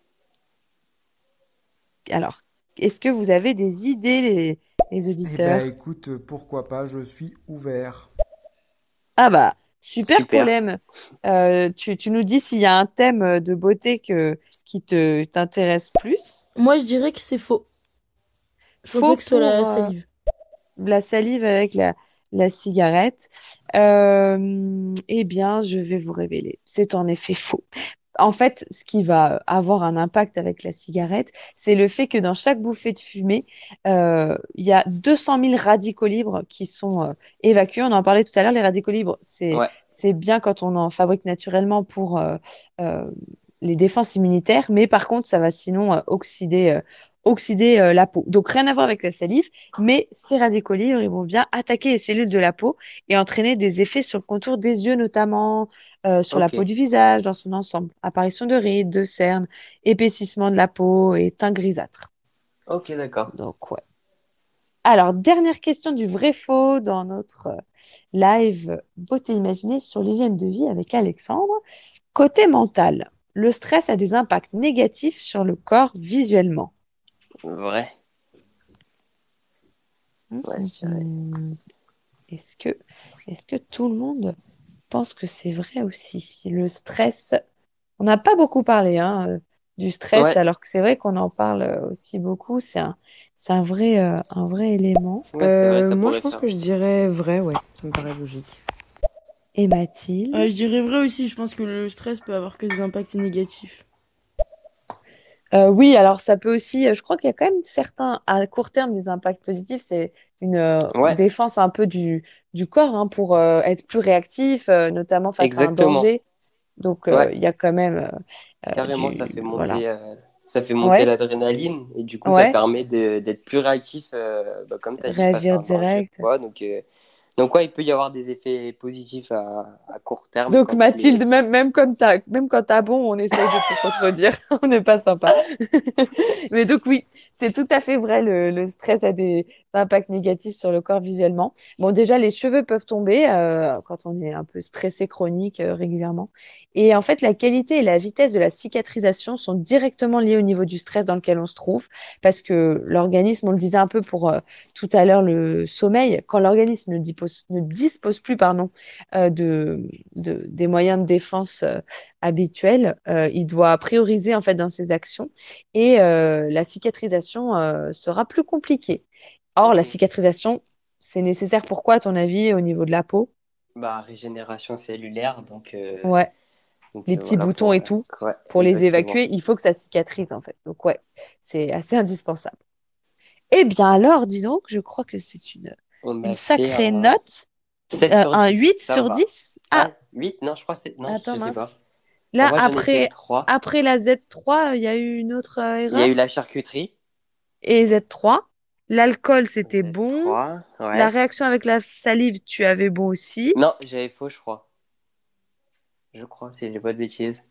Speaker 1: Alors, est-ce que vous avez des idées, les, les auditeurs
Speaker 7: Eh ben, écoute, pourquoi pas, je suis ouvert.
Speaker 1: Ah bah, super, problème. Euh, tu, tu, nous dis s'il y a un thème de beauté que, qui te t'intéresse plus?
Speaker 3: Moi, je dirais que c'est faux. Faux que ce la euh, salive.
Speaker 1: la salive avec la, la cigarette, euh, eh bien, je vais vous révéler. C'est en effet faux. En fait, ce qui va avoir un impact avec la cigarette, c'est le fait que dans chaque bouffée de fumée, euh, il y a 200 000 radicaux libres qui sont euh, évacués. On en parlait tout à l'heure, les radicaux libres, c'est c'est bien quand on en fabrique naturellement pour les défenses immunitaires, mais par contre, ça va sinon oxyder oxyder euh, la peau. Donc rien à voir avec la salive, mais ces radicaux libres, ils vont bien attaquer les cellules de la peau et entraîner des effets sur le contour des yeux notamment, euh, sur la peau du visage dans son ensemble. Apparition de rides, de cernes, épaississement de la peau et teint grisâtre.
Speaker 2: Ok, d'accord.
Speaker 1: Donc ouais. Alors, dernière question du vrai faux dans notre live Beauté imaginée sur l'hygiène de vie avec Alexandre. Côté mental, le stress a des impacts négatifs sur le corps visuellement.
Speaker 2: Vrai.
Speaker 1: Hmm. est-ce que, est que tout le monde pense que c'est vrai aussi? Le stress, on n'a pas beaucoup parlé hein, euh, du stress, alors que c'est vrai qu'on en parle aussi beaucoup. C'est un, c'est un vrai, euh, un vrai élément.
Speaker 6: Euh, moi, je pense que je dirais vrai, ouais. Ça me paraît logique.
Speaker 1: Et Mathilde?
Speaker 3: Je dirais vrai aussi, je pense que le stress peut avoir que des impacts négatifs.
Speaker 1: Euh, oui, alors ça peut aussi, je crois qu'il y a quand même certains, à court terme, des impacts positifs. C'est une euh, défense un peu du, du corps hein, pour euh, être plus réactif, notamment face à un danger. Donc il y a quand même.
Speaker 2: Carrément, ça fait monter, ça fait monter l'adrénaline et du coup, ça permet d'être plus réactif, bah, comme tu as dit,
Speaker 1: Réagir direct.
Speaker 2: donc, donc, ouais, il peut y avoir des effets positifs à, à court terme.
Speaker 1: Donc, Mathilde, même, même, comme as, même quand t'as bon, on essaye de te contredire. on n'est pas sympa. Mais donc, oui, c'est tout à fait vrai. Le, le, stress a des impacts négatifs sur le corps visuellement. Bon, déjà, les cheveux peuvent tomber euh, quand on est un peu stressé chronique euh, régulièrement. Et en fait, la qualité et la vitesse de la cicatrisation sont directement liées au niveau du stress dans lequel on se trouve. Parce que l'organisme, on le disait un peu pour euh, tout à l'heure, le sommeil, quand l'organisme ne dispose ne dispose plus pardon, euh, de, des moyens de défense euh, habituels, euh, il doit prioriser en fait dans ses actions et la cicatrisation sera plus compliquée. Or, la cicatrisation, c'est nécessaire pourquoi, à ton avis, au niveau de la peau?
Speaker 2: Bah, Régénération cellulaire, donc.
Speaker 1: Ouais. les petits boutons et tout, pour les évacuer, il faut que ça cicatrise en fait. Donc ouais, c'est assez indispensable. Eh bien alors, dis donc, je crois que c'est une une sacrée note. Euh, un 8 sur 10
Speaker 2: Ah, 8 Non, je crois que c'est. Non, je sais pas.
Speaker 1: Là, après, après la Z3, il y a eu une autre erreur.
Speaker 2: Il y a eu la charcuterie.
Speaker 1: Et Z3. L'alcool, c'était bon. La réaction avec la salive, tu avais bon aussi.
Speaker 2: Non, j'avais faux, je crois. Je crois, si j'ai pas de bêtises.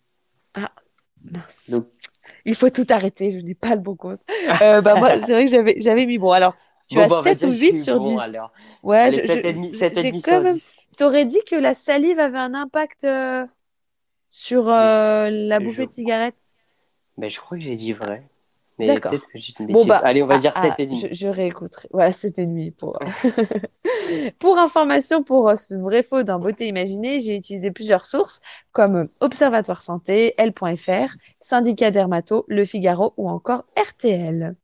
Speaker 1: Ah, Il faut tout arrêter, je n'ai pas le bon compte. Euh, bah, moi, c'est vrai que j'avais, j'avais mis bon. Alors, tu as 7 bah, ou 8 sur 10. Ouais, je, 7,5 sur même... Tu aurais dit que la salive avait un impact euh, sur euh, la bouffée de cigarettes?
Speaker 2: Mais je crois que j'ai dit vrai. Mais peut-être que j'ai une bêtise. Bon, bah, Allez, on va ah, dire 7,5.
Speaker 1: Ah, je, je réécouterai. Ouais, 7,5 pour. pour information, pour euh, ce vrai faux d'un beauté imaginée, j'ai utilisé plusieurs sources comme Observatoire Santé, L.fr, Syndicat Dermato, Le Figaro ou encore RTL.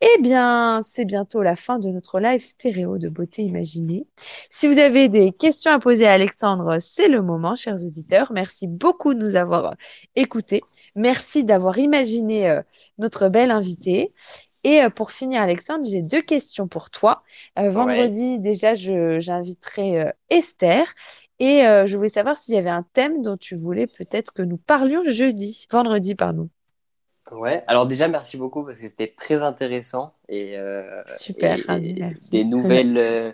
Speaker 1: Eh bien, c'est bientôt la fin de notre live stéréo de beauté imaginée. Si vous avez des questions à poser à Alexandre, c'est le moment, chers auditeurs. Merci beaucoup de nous avoir écoutés. Merci d'avoir imaginé euh, notre belle invitée. Et euh, pour finir, Alexandre, j'ai deux questions pour toi. Euh, vendredi, déjà, j'inviterai Esther. Et je voulais savoir s'il y avait un thème dont tu voulais peut-être que nous parlions jeudi, vendredi, pardon.
Speaker 2: Ouais, alors déjà merci beaucoup parce que c'était très intéressant et,
Speaker 1: euh, Super,
Speaker 2: des nouvelles, euh,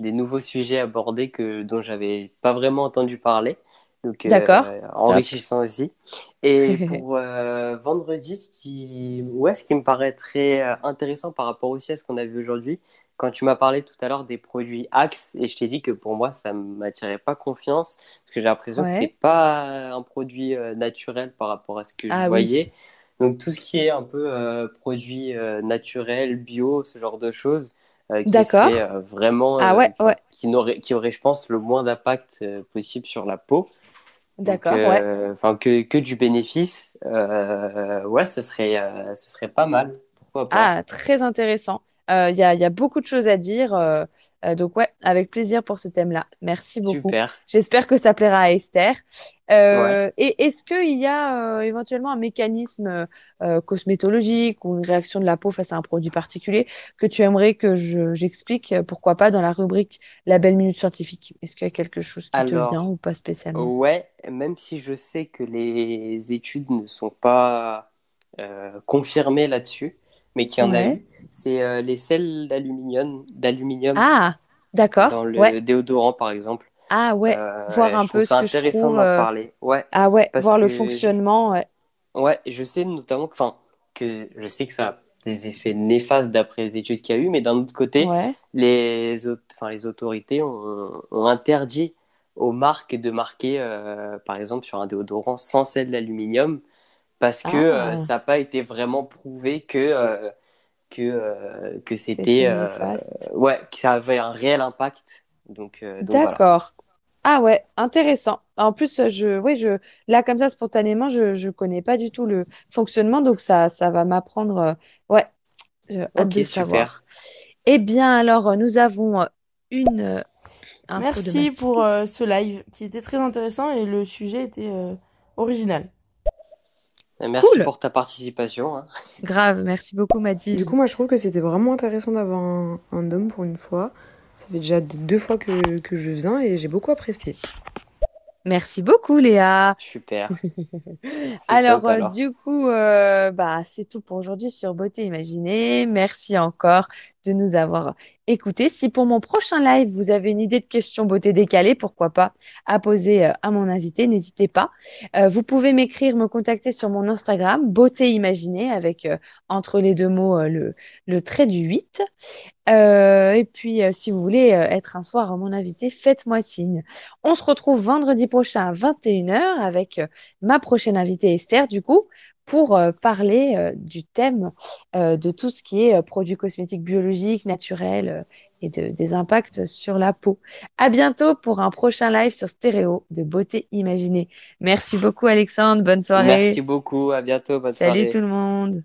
Speaker 2: des nouveaux sujets abordés que dont j'avais pas vraiment entendu parler. Donc, euh, enrichissant aussi. Et pour vendredi, ce qui, ouais, ce qui me paraît très intéressant par rapport aussi à ce qu'on a vu aujourd'hui, quand tu m'as parlé tout à l'heure des produits Axe, et je t'ai dit que pour moi, ça ne m'attirait pas confiance, parce que j'ai l'impression que ce n'était pas un produit naturel par rapport à ce que je ah voyais. Donc tout ce qui est un peu euh, produit euh, naturel, bio, ce genre de choses, euh, qui serait vraiment
Speaker 1: ah ouais, ouais.
Speaker 2: qui n'aurait qui aurait je pense le moins d'impact possible sur la peau.
Speaker 1: D'accord, ouais.
Speaker 2: Enfin que, que du bénéfice, ouais, ce serait ce serait pas mal. Pourquoi pas
Speaker 1: Ah, très intéressant. Il y a, y, a, beaucoup de choses à dire. donc ouais, avec plaisir pour ce thème-là. Merci beaucoup. J'espère que ça plaira à Esther. Euh, et est-ce qu'il y a euh, éventuellement un mécanisme euh, cosmétologique ou une réaction de la peau face à un produit particulier que tu aimerais que j'explique, pourquoi pas, dans la rubrique La belle minute scientifique? Est-ce qu'il y a quelque chose qui te vient ou pas spécialement?
Speaker 2: Ouais, même si je sais que les études ne sont pas confirmées là-dessus, mais qu'il y en a eu, c'est les sels d'aluminium, d'aluminium.
Speaker 1: Ah, d'accord.
Speaker 2: Dans le déodorant, par exemple.
Speaker 1: Ah ouais, euh, voir un peu ce que je trouve. d'en
Speaker 2: euh, parler. Ouais.
Speaker 1: Ah ouais, voir le fonctionnement. Ouais.
Speaker 2: ouais, je sais notamment que, enfin, que je sais que ça a des effets néfastes d'après les études qu'il y a eu, mais d'un autre côté, les, enfin, les autorités ont, ont, interdit aux marques de marquer, euh, par exemple, sur un déodorant sans sel d'aluminium, parce que ah. ça n'a pas été vraiment prouvé que que que c'était ouais que ça avait un réel impact donc,
Speaker 1: d'accord ah ouais, intéressant. En plus, je, oui, je, là comme ça spontanément, je, je connais pas du tout le fonctionnement, donc ça, ça va m'apprendre. Euh, ouais, j'ai hâte de savoir. Eh bien, alors, nous avons une
Speaker 3: Merci pour ce live qui était très intéressant et le sujet était original.
Speaker 2: Merci pour ta participation. Hein.
Speaker 1: Grave, merci beaucoup Mathilde.
Speaker 6: Du coup, moi je trouve que c'était vraiment intéressant d'avoir un, homme pour une fois. Ça fait déjà deux fois que, que je viens et j'ai beaucoup apprécié.
Speaker 1: Merci beaucoup Léa.
Speaker 2: Super.
Speaker 1: alors, euh, du coup, euh, bah, c'est tout pour aujourd'hui sur Beauté Imaginée. Merci encore de nous avoir écoutés. Si pour mon prochain live, vous avez une idée de question beauté décalée, pourquoi pas, à poser euh, à mon invité, n'hésitez pas. vous pouvez m'écrire, me contacter sur mon Instagram, Beauté Imaginée, avec entre les deux mots le, trait du 8. Euh, et puis, euh, si vous voulez euh, être un soir mon invité, faites-moi signe. On se retrouve vendredi prochain à 21h avec ma prochaine invitée Esther, du coup, pour parler du thème de tout ce qui est produits cosmétiques biologiques, naturels et de, des impacts sur la peau. À bientôt pour un prochain live sur Stéréo de beauté imaginée. Merci beaucoup Alexandre, bonne soirée.
Speaker 2: Merci beaucoup, à bientôt, bonne soirée.
Speaker 1: Salut tout le monde.